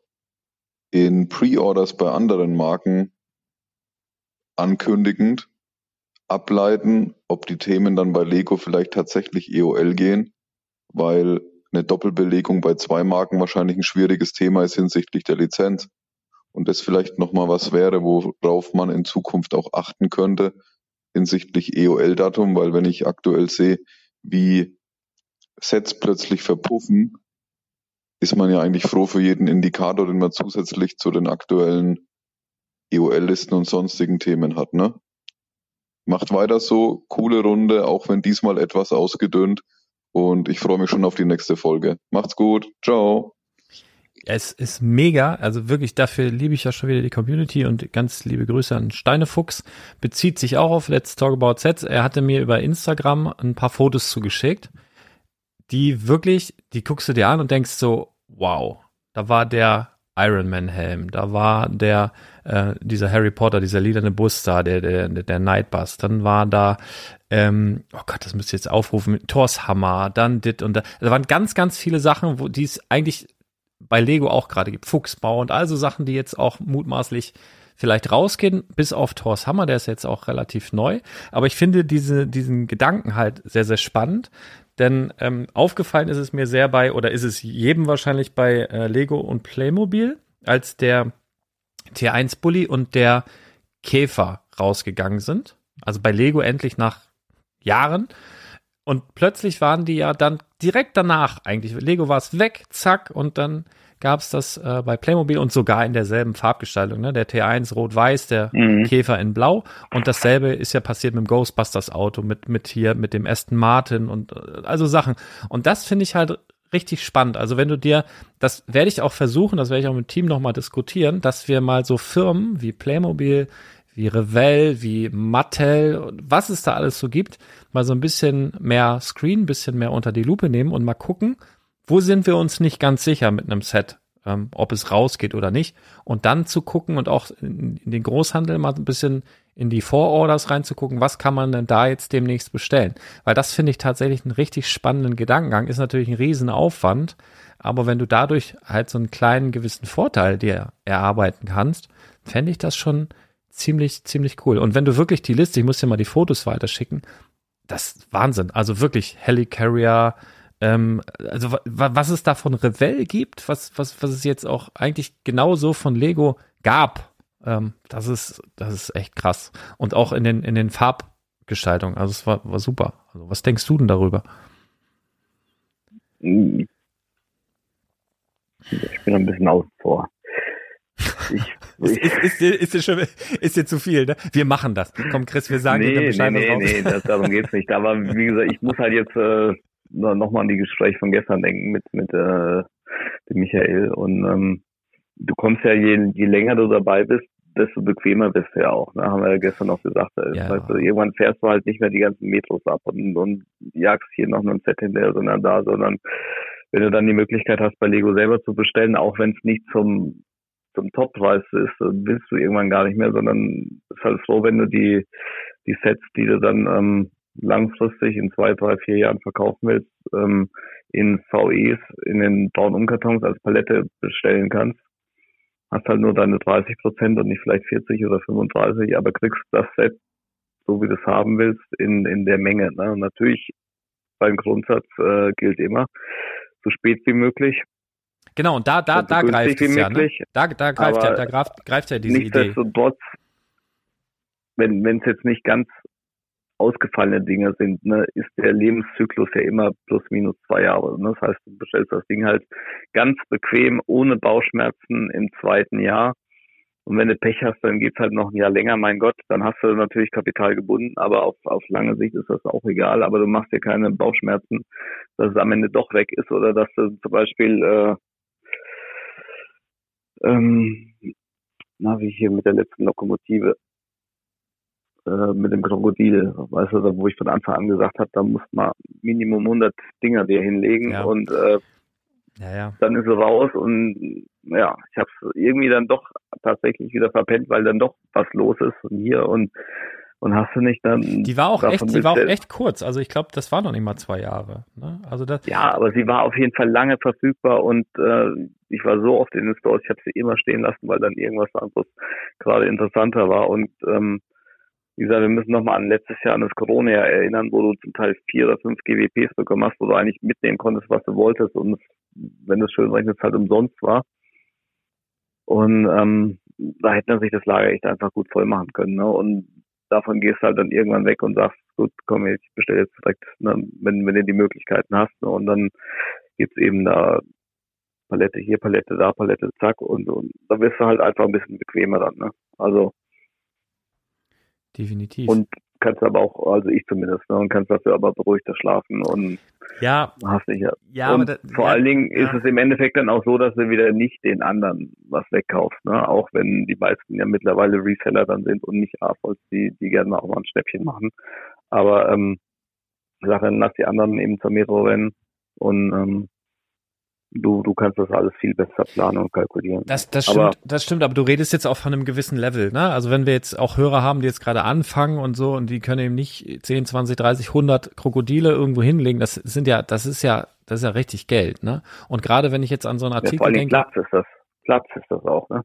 in Pre-Orders bei anderen Marken ankündigend ableiten, ob die Themen dann bei Lego vielleicht tatsächlich EOL gehen, weil eine Doppelbelegung bei zwei Marken wahrscheinlich ein schwieriges Thema ist hinsichtlich der Lizenz. Und das vielleicht nochmal was wäre, worauf man in Zukunft auch achten könnte hinsichtlich EOL-Datum, weil wenn ich aktuell sehe, wie Sets plötzlich verpuffen, ist man ja eigentlich froh für jeden Indikator, den man zusätzlich zu den aktuellen EOL-Listen und sonstigen Themen hat. Ne? Macht weiter so, coole Runde, auch wenn diesmal etwas ausgedünnt. Und ich freue mich schon auf die nächste Folge. Macht's gut. Ciao. Es ist mega, also wirklich dafür liebe ich ja schon wieder die Community und ganz liebe Grüße an Steinefuchs. Bezieht sich auch auf Let's Talk About Sets. Er hatte mir über Instagram ein paar Fotos zugeschickt, die wirklich, die guckst du dir an und denkst so, wow, da war der Iron Man Helm, da war der äh, dieser Harry Potter, dieser lilane Bus da, der der der Nightbus, dann war da ähm, oh Gott, das müsst ihr jetzt aufrufen, Thors Hammer, dann dit und da, da waren ganz ganz viele Sachen, wo die es eigentlich bei Lego auch gerade gibt, Fuchsbau und also Sachen, die jetzt auch mutmaßlich vielleicht rausgehen, bis auf Thors Hammer, der ist jetzt auch relativ neu. Aber ich finde diese, diesen Gedanken halt sehr, sehr spannend. Denn ähm, aufgefallen ist es mir sehr bei, oder ist es jedem wahrscheinlich bei äh, Lego und Playmobil, als der T1 Bully und der Käfer rausgegangen sind. Also bei Lego endlich nach Jahren. Und plötzlich waren die ja dann direkt danach eigentlich. Lego war es weg, zack, und dann gab es das äh, bei Playmobil und sogar in derselben Farbgestaltung. Ne? Der T1 rot-weiß, der mhm. Käfer in blau. Und dasselbe ist ja passiert mit dem Ghostbusters Auto, mit, mit hier, mit dem Aston Martin und äh, also Sachen. Und das finde ich halt richtig spannend. Also wenn du dir, das werde ich auch versuchen, das werde ich auch mit dem Team nochmal diskutieren, dass wir mal so Firmen wie Playmobil, wie Revell, wie Mattel, was es da alles so gibt, mal so ein bisschen mehr Screen, ein bisschen mehr unter die Lupe nehmen und mal gucken, wo sind wir uns nicht ganz sicher mit einem Set, ähm, ob es rausgeht oder nicht. Und dann zu gucken und auch in, in den Großhandel mal ein bisschen in die Vororders reinzugucken, was kann man denn da jetzt demnächst bestellen? Weil das finde ich tatsächlich einen richtig spannenden Gedankengang, ist natürlich ein Riesenaufwand, aber wenn du dadurch halt so einen kleinen gewissen Vorteil dir erarbeiten kannst, fände ich das schon ziemlich, ziemlich cool. Und wenn du wirklich die Liste, ich muss dir mal die Fotos weiterschicken, das ist Wahnsinn. Also wirklich Helicarrier, ähm, also was es da von Revell gibt, was, was, was es jetzt auch eigentlich genauso von Lego gab, ähm, das ist, das ist echt krass. Und auch in den, in den Farbgestaltungen, also es war, war super. Also was denkst du denn darüber? Ich bin ein bisschen außen vor. Ich, ist, ist, dir, ist, dir schon, ist dir zu viel, ne? Wir machen das. Komm, Chris, wir sagen nee, dir Bescheid. Nee, nee, nee, das, darum geht's nicht. Aber wie gesagt, ich muss halt jetzt äh, nochmal an die Gespräche von gestern denken mit, mit äh, dem Michael. Und ähm, du kommst ja, je, je länger du dabei bist, desto bequemer bist du ja auch. Ne? Haben wir ja gestern noch gesagt. Ja. Das heißt, irgendwann fährst du halt nicht mehr die ganzen Metros ab und, und jagst hier noch ein Set hinterher, sondern da, sondern wenn du dann die Möglichkeit hast, bei Lego selber zu bestellen, auch wenn es nicht zum zum Toppreis ist, willst du irgendwann gar nicht mehr, sondern ist halt froh, wenn du die, die Sets, die du dann ähm, langfristig in zwei, drei, vier Jahren verkaufen willst, ähm, in VEs, in den Braun-Umkartons als Palette bestellen kannst. Hast halt nur deine 30 Prozent und nicht vielleicht 40 oder 35, aber kriegst das Set, so wie du es haben willst, in, in der Menge. Ne? Und natürlich, beim Grundsatz äh, gilt immer, so spät wie möglich. Genau, und da, da, da greift es ja, ne? Da, da greift ja, da greift, greift ja diese Idee. Nichtsdestotrotz, wenn wenn es jetzt nicht ganz ausgefallene Dinge sind, ne, ist der Lebenszyklus ja immer plus minus zwei Jahre. Ne? Das heißt, du bestellst das Ding halt ganz bequem, ohne Bauchschmerzen im zweiten Jahr. Und wenn du Pech hast, dann geht's halt noch ein Jahr länger, mein Gott, dann hast du natürlich Kapital gebunden, aber auf, auf lange Sicht ist das auch egal, aber du machst dir keine Bauchschmerzen, dass es am Ende doch weg ist oder dass du zum Beispiel äh, ähm, na, wie hier mit der letzten Lokomotive, äh, mit dem Krokodil, weißt du, wo ich von Anfang an gesagt habe, da muss man Minimum 100 Dinger dir hinlegen ja. und äh, ja, ja. dann ist es raus und ja, ich habe es irgendwie dann doch tatsächlich wieder verpennt, weil dann doch was los ist und hier und und hast du nicht dann. Die war auch echt, die war auch echt kurz. Also ich glaube, das war noch nicht mal zwei Jahre. Ne? Also das ja, aber sie war auf jeden Fall lange verfügbar und äh, ich war so oft in den Stores, ich habe sie immer stehen lassen, weil dann irgendwas anderes gerade interessanter war. Und ähm, wie gesagt, wir müssen nochmal an letztes Jahr an das Corona erinnern, wo du zum Teil vier oder fünf GWPs bekommen hast, wo du eigentlich mitnehmen konntest, was du wolltest und wenn du es schön rechnest, halt umsonst war. Und ähm, da hätte man sich das Lager echt einfach gut voll machen können. Ne? Und davon gehst du halt dann irgendwann weg und sagst, gut, komm, ich bestelle jetzt direkt, ne, wenn, wenn du die Möglichkeiten hast. Ne, und dann gibt's eben da Palette hier, Palette da, Palette zack und, und da wirst du halt einfach ein bisschen bequemer dann, ne? Also Definitiv. und kannst aber auch, also ich zumindest, ne, und kannst dafür aber beruhigter schlafen und ja, hast nicht. ja, und aber da, vor ja, allen Dingen ist ja. es im Endeffekt dann auch so, dass du wieder nicht den anderen was wegkaufst, ne? Auch wenn die meisten ja mittlerweile Reseller dann sind und nicht AFOLs, die, die gerne auch mal ein Schnäppchen machen. Aber ähm, ich sage, dann lass die anderen eben zur Metro rennen und ähm, du, du kannst das alles viel besser planen und kalkulieren. Das, das Aber- stimmt, das stimmt, aber du redest jetzt auch von einem gewissen Level, ne? Also wenn wir jetzt auch Hörer haben, die jetzt gerade anfangen und so und die können eben nicht 10, 20, 30, 100 Krokodile irgendwo hinlegen, das sind ja, das ist ja, das ist ja richtig Geld, ne? Und gerade wenn ich jetzt an so einen Ja, Artikel vor allem denke, Platz ist das. Platz ist das auch, ne?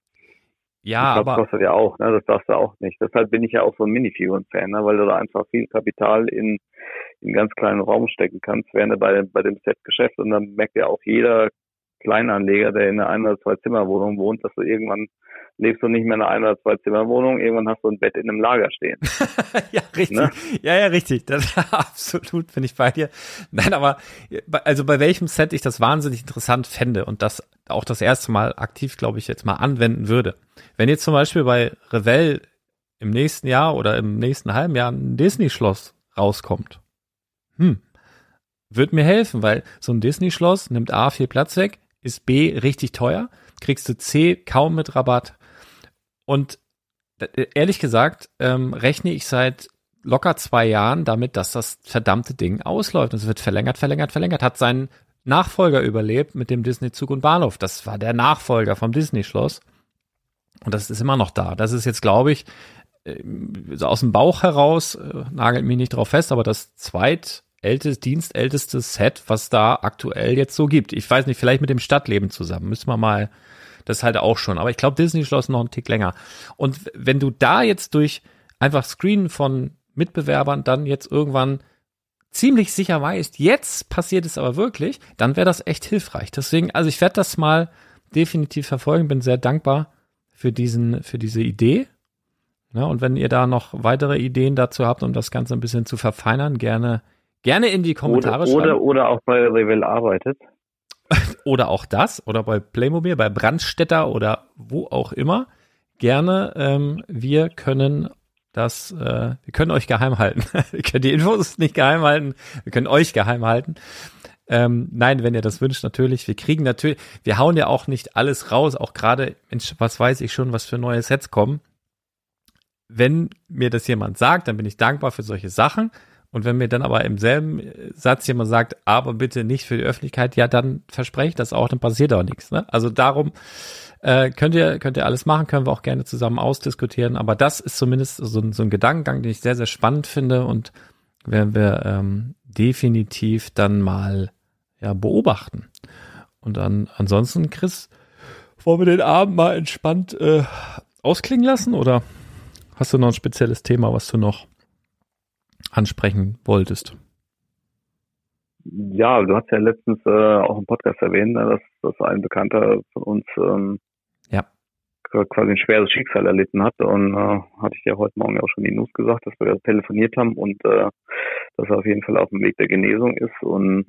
ja, Platz aber kostet ja auch, ne? Das darfst du auch nicht. Deshalb bin ich ja auch so ein Minifiguren-Fan, ne? Weil du da einfach viel Kapital in, in einen ganz kleinen Raum stecken kannst, während du bei, bei dem Set-Geschäft und dann merkt ja auch jeder Kleinanleger, der in einer Ein- oder Zwei-Zimmer-Wohnung wohnt, dass du irgendwann lebst du nicht mehr in einer Ein- oder Zwei-Zimmer-Wohnung, irgendwann hast du ein Bett in einem Lager stehen. *laughs* ja, richtig. Ne? Ja, ja, richtig. Das *laughs* absolut bin ich bei dir. Nein, aber also bei welchem Set ich das wahnsinnig interessant fände und das auch das erste Mal aktiv, glaube ich, jetzt mal anwenden würde. Wenn jetzt zum Beispiel bei Revell im nächsten Jahr oder im nächsten halben Jahr ein Disney-Schloss rauskommt, hm, wird mir helfen, weil so ein Disney-Schloss nimmt A viel Platz weg, ist B richtig teuer, kriegst du C kaum mit Rabatt und äh, ehrlich gesagt ähm, rechne ich seit locker zwei Jahren damit, dass das verdammte Ding ausläuft. Und es wird verlängert, verlängert, verlängert. Hat seinen Nachfolger überlebt mit dem Disney Zug und Bahnhof. Das war der Nachfolger vom Disney Schloss. Und das ist immer noch da. Das ist jetzt, glaube ich, äh, so aus dem Bauch heraus, äh, nagelt mich nicht drauf fest, aber das zweitälteste, dienstälteste Set, was da aktuell jetzt so gibt. Ich weiß nicht, vielleicht mit dem Stadtleben zusammen. Müssen wir mal, das halt auch schon. Aber ich glaube, Disney Schloss noch einen Tick länger. Und wenn du da jetzt durch einfach Screenen von Mitbewerbern dann jetzt irgendwann ziemlich sicher weißt, jetzt passiert es aber wirklich, dann wäre das echt hilfreich. Deswegen, also ich werde das mal definitiv verfolgen, bin sehr dankbar für diesen, für diese Idee. Ja, und wenn ihr da noch weitere Ideen dazu habt, um das Ganze ein bisschen zu verfeinern, gerne, gerne in die Kommentare Oder, schreiben. oder, oder auch bei Revell arbeitet. *laughs* oder auch das oder bei Playmobil, bei Brandstätter oder wo auch immer. Gerne, ähm, wir können das, äh, wir können euch geheim halten. *laughs* wir können die Infos nicht geheim halten, wir können euch geheim halten. Ähm, nein, wenn ihr das wünscht, natürlich. Wir kriegen natürlich, wir hauen ja auch nicht alles raus, auch gerade, Mensch, was weiß ich schon, was für neue Sets kommen. Wenn mir das jemand sagt, dann bin ich dankbar für solche Sachen. Und wenn mir dann aber im selben Satz jemand sagt, aber bitte nicht für die Öffentlichkeit, ja, dann verspreche ich das auch, dann passiert auch nichts. Ne? Also darum äh, könnt ihr könnt ihr alles machen, können wir auch gerne zusammen ausdiskutieren. Aber das ist zumindest so, ein- so ein Gedankengang, den ich sehr sehr spannend finde und werden wir ähm, definitiv dann mal ja beobachten. Und dann ansonsten, Chris, wollen wir den Abend mal entspannt äh, ausklingen lassen oder hast du noch ein spezielles Thema, was du noch ansprechen wolltest? Ja, du hast ja letztens äh, auch im Podcast erwähnt, ne, dass, dass ein Bekannter von uns ähm, Ja. quasi ein schweres Schicksal erlitten hat. Und äh, hatte ich ja heute Morgen auch schon die News gesagt, dass wir telefoniert haben und äh, dass er auf jeden Fall auf dem Weg der Genesung ist. Und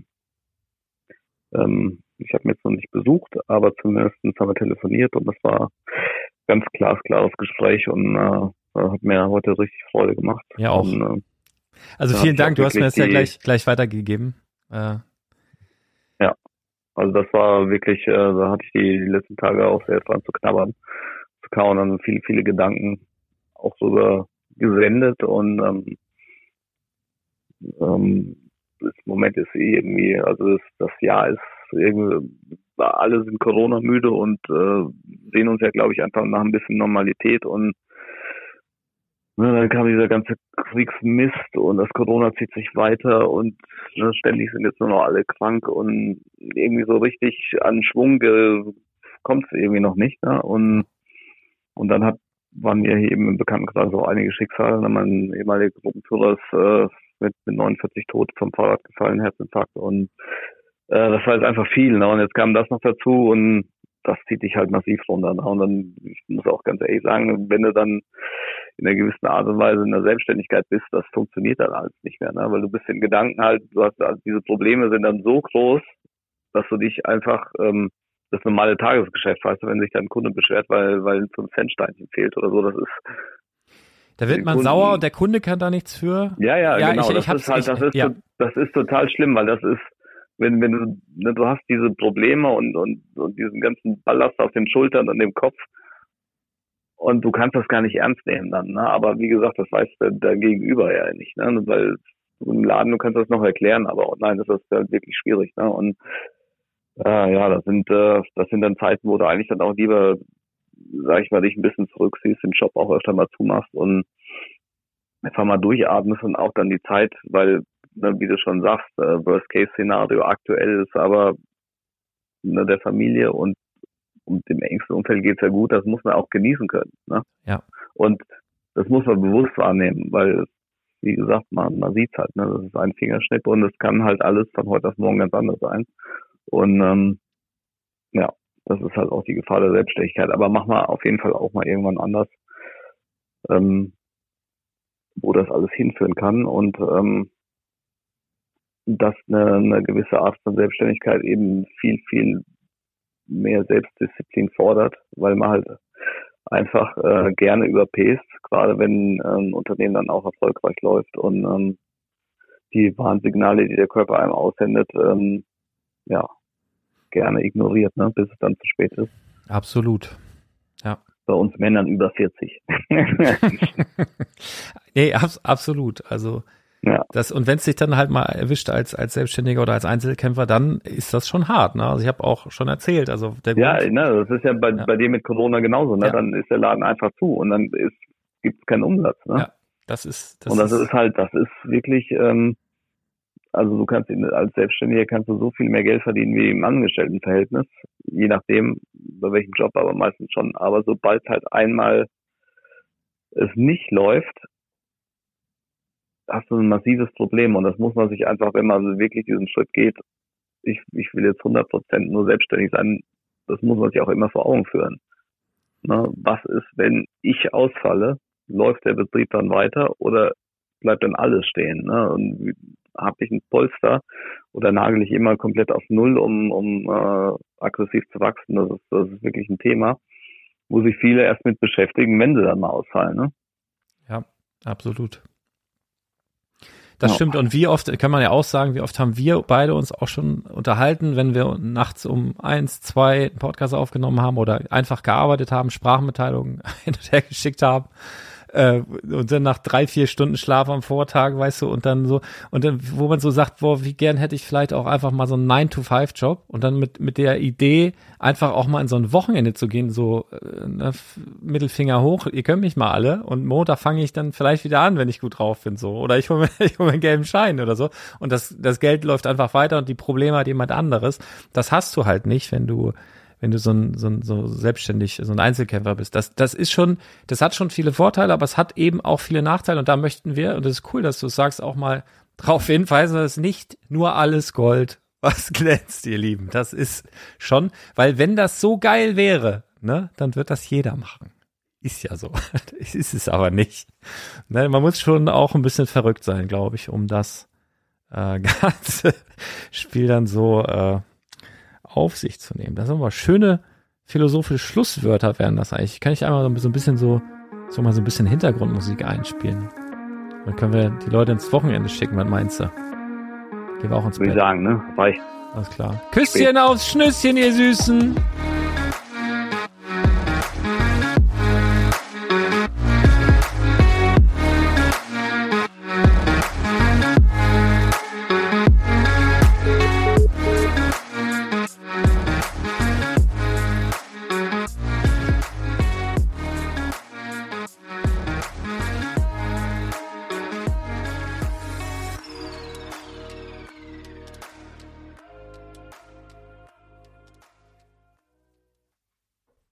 ähm, ich habe ihn jetzt noch nicht besucht, aber zumindest haben wir telefoniert und das war ganz glasklares Gespräch und äh, hat mir heute richtig Freude gemacht. Ja, auch. Und, äh, Also vielen Dank, du hast mir das ja gleich, gleich weitergegeben. Äh, Also das war wirklich, äh, da hatte ich die, die letzten Tage auch sehr dran zu knabbern, zu kauen und viele, viele Gedanken auch sogar gesendet und ähm, ähm, das Moment ist eh irgendwie, also das, das Jahr ist irgendwie, alle sind Corona müde und äh, sehen uns ja, glaube ich, einfach nach ein bisschen Normalität und ne, dann kam dieser ganze Kriegsmist und das Corona zieht sich weiter und ne, ständig sind jetzt nur noch alle krank und irgendwie so richtig an Schwung kommt es irgendwie noch nicht. Ne? Und, und dann hat, waren hier eben im Bekanntenkreis auch einige Schicksale. Mein ehemaliger Gruppenführer ist äh, mit, mit 49 tot vom Fahrrad gefallen, Herzinfarkt. Und äh, das war jetzt einfach viel. Ne? Und jetzt kam das noch dazu und das zieht dich halt massiv runter. Ne? Und dann, ich muss auch ganz ehrlich sagen, wenn du dann in einer gewissen Art und Weise in der Selbstständigkeit bist, das funktioniert dann alles nicht mehr, ne? weil du bist in Gedanken halt, du hast also diese Probleme sind dann so groß, dass du dich einfach ähm, das normale Tagesgeschäft, weißt du, wenn sich dann ein Kunde beschwert, weil, weil ein 5-Cent-Steinchen fehlt oder so, das ist. Da wird man Kunden- sauer und der Kunde kann da nichts für. Ja, ja, Ja, genau. ich- ich das hab's- ist halt, ich- das ist, ja. das ist total schlimm, weil das ist, wenn, wenn du, ne, du hast diese Probleme und, und, und diesen ganzen Ballast auf den Schultern und dem Kopf und du kannst das gar nicht ernst nehmen dann, ne? Aber wie gesagt, das weiß der, der Gegenüber ja nicht, ne? Weil du im Laden, du kannst das noch erklären, aber online ist das halt wirklich schwierig, ne? Und äh, ja, das sind, äh, das sind dann Zeiten, wo du eigentlich dann auch lieber, sag ich mal, dich ein bisschen zurückziehst, den Job auch öfter mal zumachst und einfach mal durchatmest und auch dann die Zeit, weil, ne, wie du schon sagst, äh, Worst-Case-Szenario aktuell ist aber ne, der Familie und um dem engsten Umfeld geht's ja gut, das muss man auch genießen können. Ne? Ja. Und das muss man bewusst wahrnehmen, weil, wie gesagt, man, man sieht's halt, ne? das ist ein Fingerschnipp und es kann halt alles von heute auf morgen ganz anders sein. Und ähm, ja, das ist halt auch die Gefahr der Selbstständigkeit. Aber mach mal auf jeden Fall auch mal irgendwann anders. Ähm, wo das alles hinführen kann und ähm, dass eine, eine gewisse Art von Selbstständigkeit eben viel, viel mehr Selbstdisziplin fordert, weil man halt einfach äh, gerne überpäst, gerade wenn äh, ein Unternehmen dann auch erfolgreich läuft und ähm, die Warnsignale, die der Körper einem aussendet, ähm, ja, gerne ignoriert, ne, bis es dann zu spät ist. Absolut. Ja. Bei uns Männern über 40. *laughs* nee, abs absolut. Also ja. das und wenn es dich dann halt mal erwischt als als Selbstständiger oder als Einzelkämpfer, dann ist das schon hart. Ne? Also ich habe auch schon erzählt. Also der Ja, Grund, ne, das ist ja bei, Ja. bei dir mit Corona genauso. Ne? Ja. Dann ist der Laden einfach zu und dann ist gibt's keinen Umsatz. Ne? Ja, das ist das und das ist, ist, halt, das ist wirklich, ähm, also du kannst als Selbstständiger kannst du so viel mehr Geld verdienen wie im Angestelltenverhältnis, je nachdem bei welchem Job, aber meistens schon. Aber sobald halt einmal es nicht läuft, hast du ein massives Problem und das muss man sich einfach, wenn man wirklich diesen Schritt geht, ich, ich will jetzt 100 Prozent nur selbstständig sein, das muss man sich auch immer vor Augen führen. Ne? Was ist, wenn ich ausfalle? Läuft der Betrieb dann weiter oder bleibt dann alles stehen? Ne? Und habe ich ein Polster oder nagel ich immer komplett auf Null, um, um äh, aggressiv zu wachsen? Das ist, das ist wirklich ein Thema, wo sich viele erst mit beschäftigen, wenn sie dann mal ausfallen. Ne? ja absolut. Das Ja. stimmt. Und wie oft, kann man ja auch sagen, wie oft haben wir beide uns auch schon unterhalten, wenn wir nachts um eins, zwei einen Podcast aufgenommen haben oder einfach gearbeitet haben, Sprachmitteilungen *laughs* hin und her geschickt haben. Äh, und dann nach drei, vier Stunden Schlaf am Vortag, weißt du, und dann so, und dann, wo man so sagt, boah, wie gern hätte ich vielleicht auch einfach mal so einen 9-to-5-Job und dann mit, mit der Idee, einfach auch mal in so ein Wochenende zu gehen, so äh, ne, Mittelfinger hoch, ihr könnt mich mal alle und Montag fange ich dann vielleicht wieder an, wenn ich gut drauf bin, so. Oder ich hole mir, *laughs* ich hol mir einen gelben Schein oder so. Und das, das Geld läuft einfach weiter und die Probleme hat jemand anderes. Das hast du halt nicht, wenn du, wenn du so ein, so ein so selbstständig, so ein Einzelkämpfer bist. Das, das ist schon, das hat schon viele Vorteile, aber es hat eben auch viele Nachteile und da möchten wir, und das ist cool, dass du es sagst, auch mal drauf hinweisen, dass nicht nur alles Gold, *laughs* was glänzt, ihr Lieben. Das ist schon, weil wenn das so geil wäre, ne, dann wird das jeder machen. Ist ja so. *laughs* ist es aber nicht. Ne, man muss schon auch ein bisschen verrückt sein, glaube ich, um das äh, *laughs* ganze Spiel dann so äh, auf sich zu nehmen. Das sind aber schöne philosophische Schlusswörter wären das eigentlich. Kann ich einmal so ein bisschen so, so mal so ein bisschen Hintergrundmusik einspielen? Dann können wir die Leute ins Wochenende schicken, was meinst du? Gehen wir auch ins Würde ich Bett. sagen, ne? Reicht. Alles klar. Küsschen aufs Schnüsschen, ihr Süßen.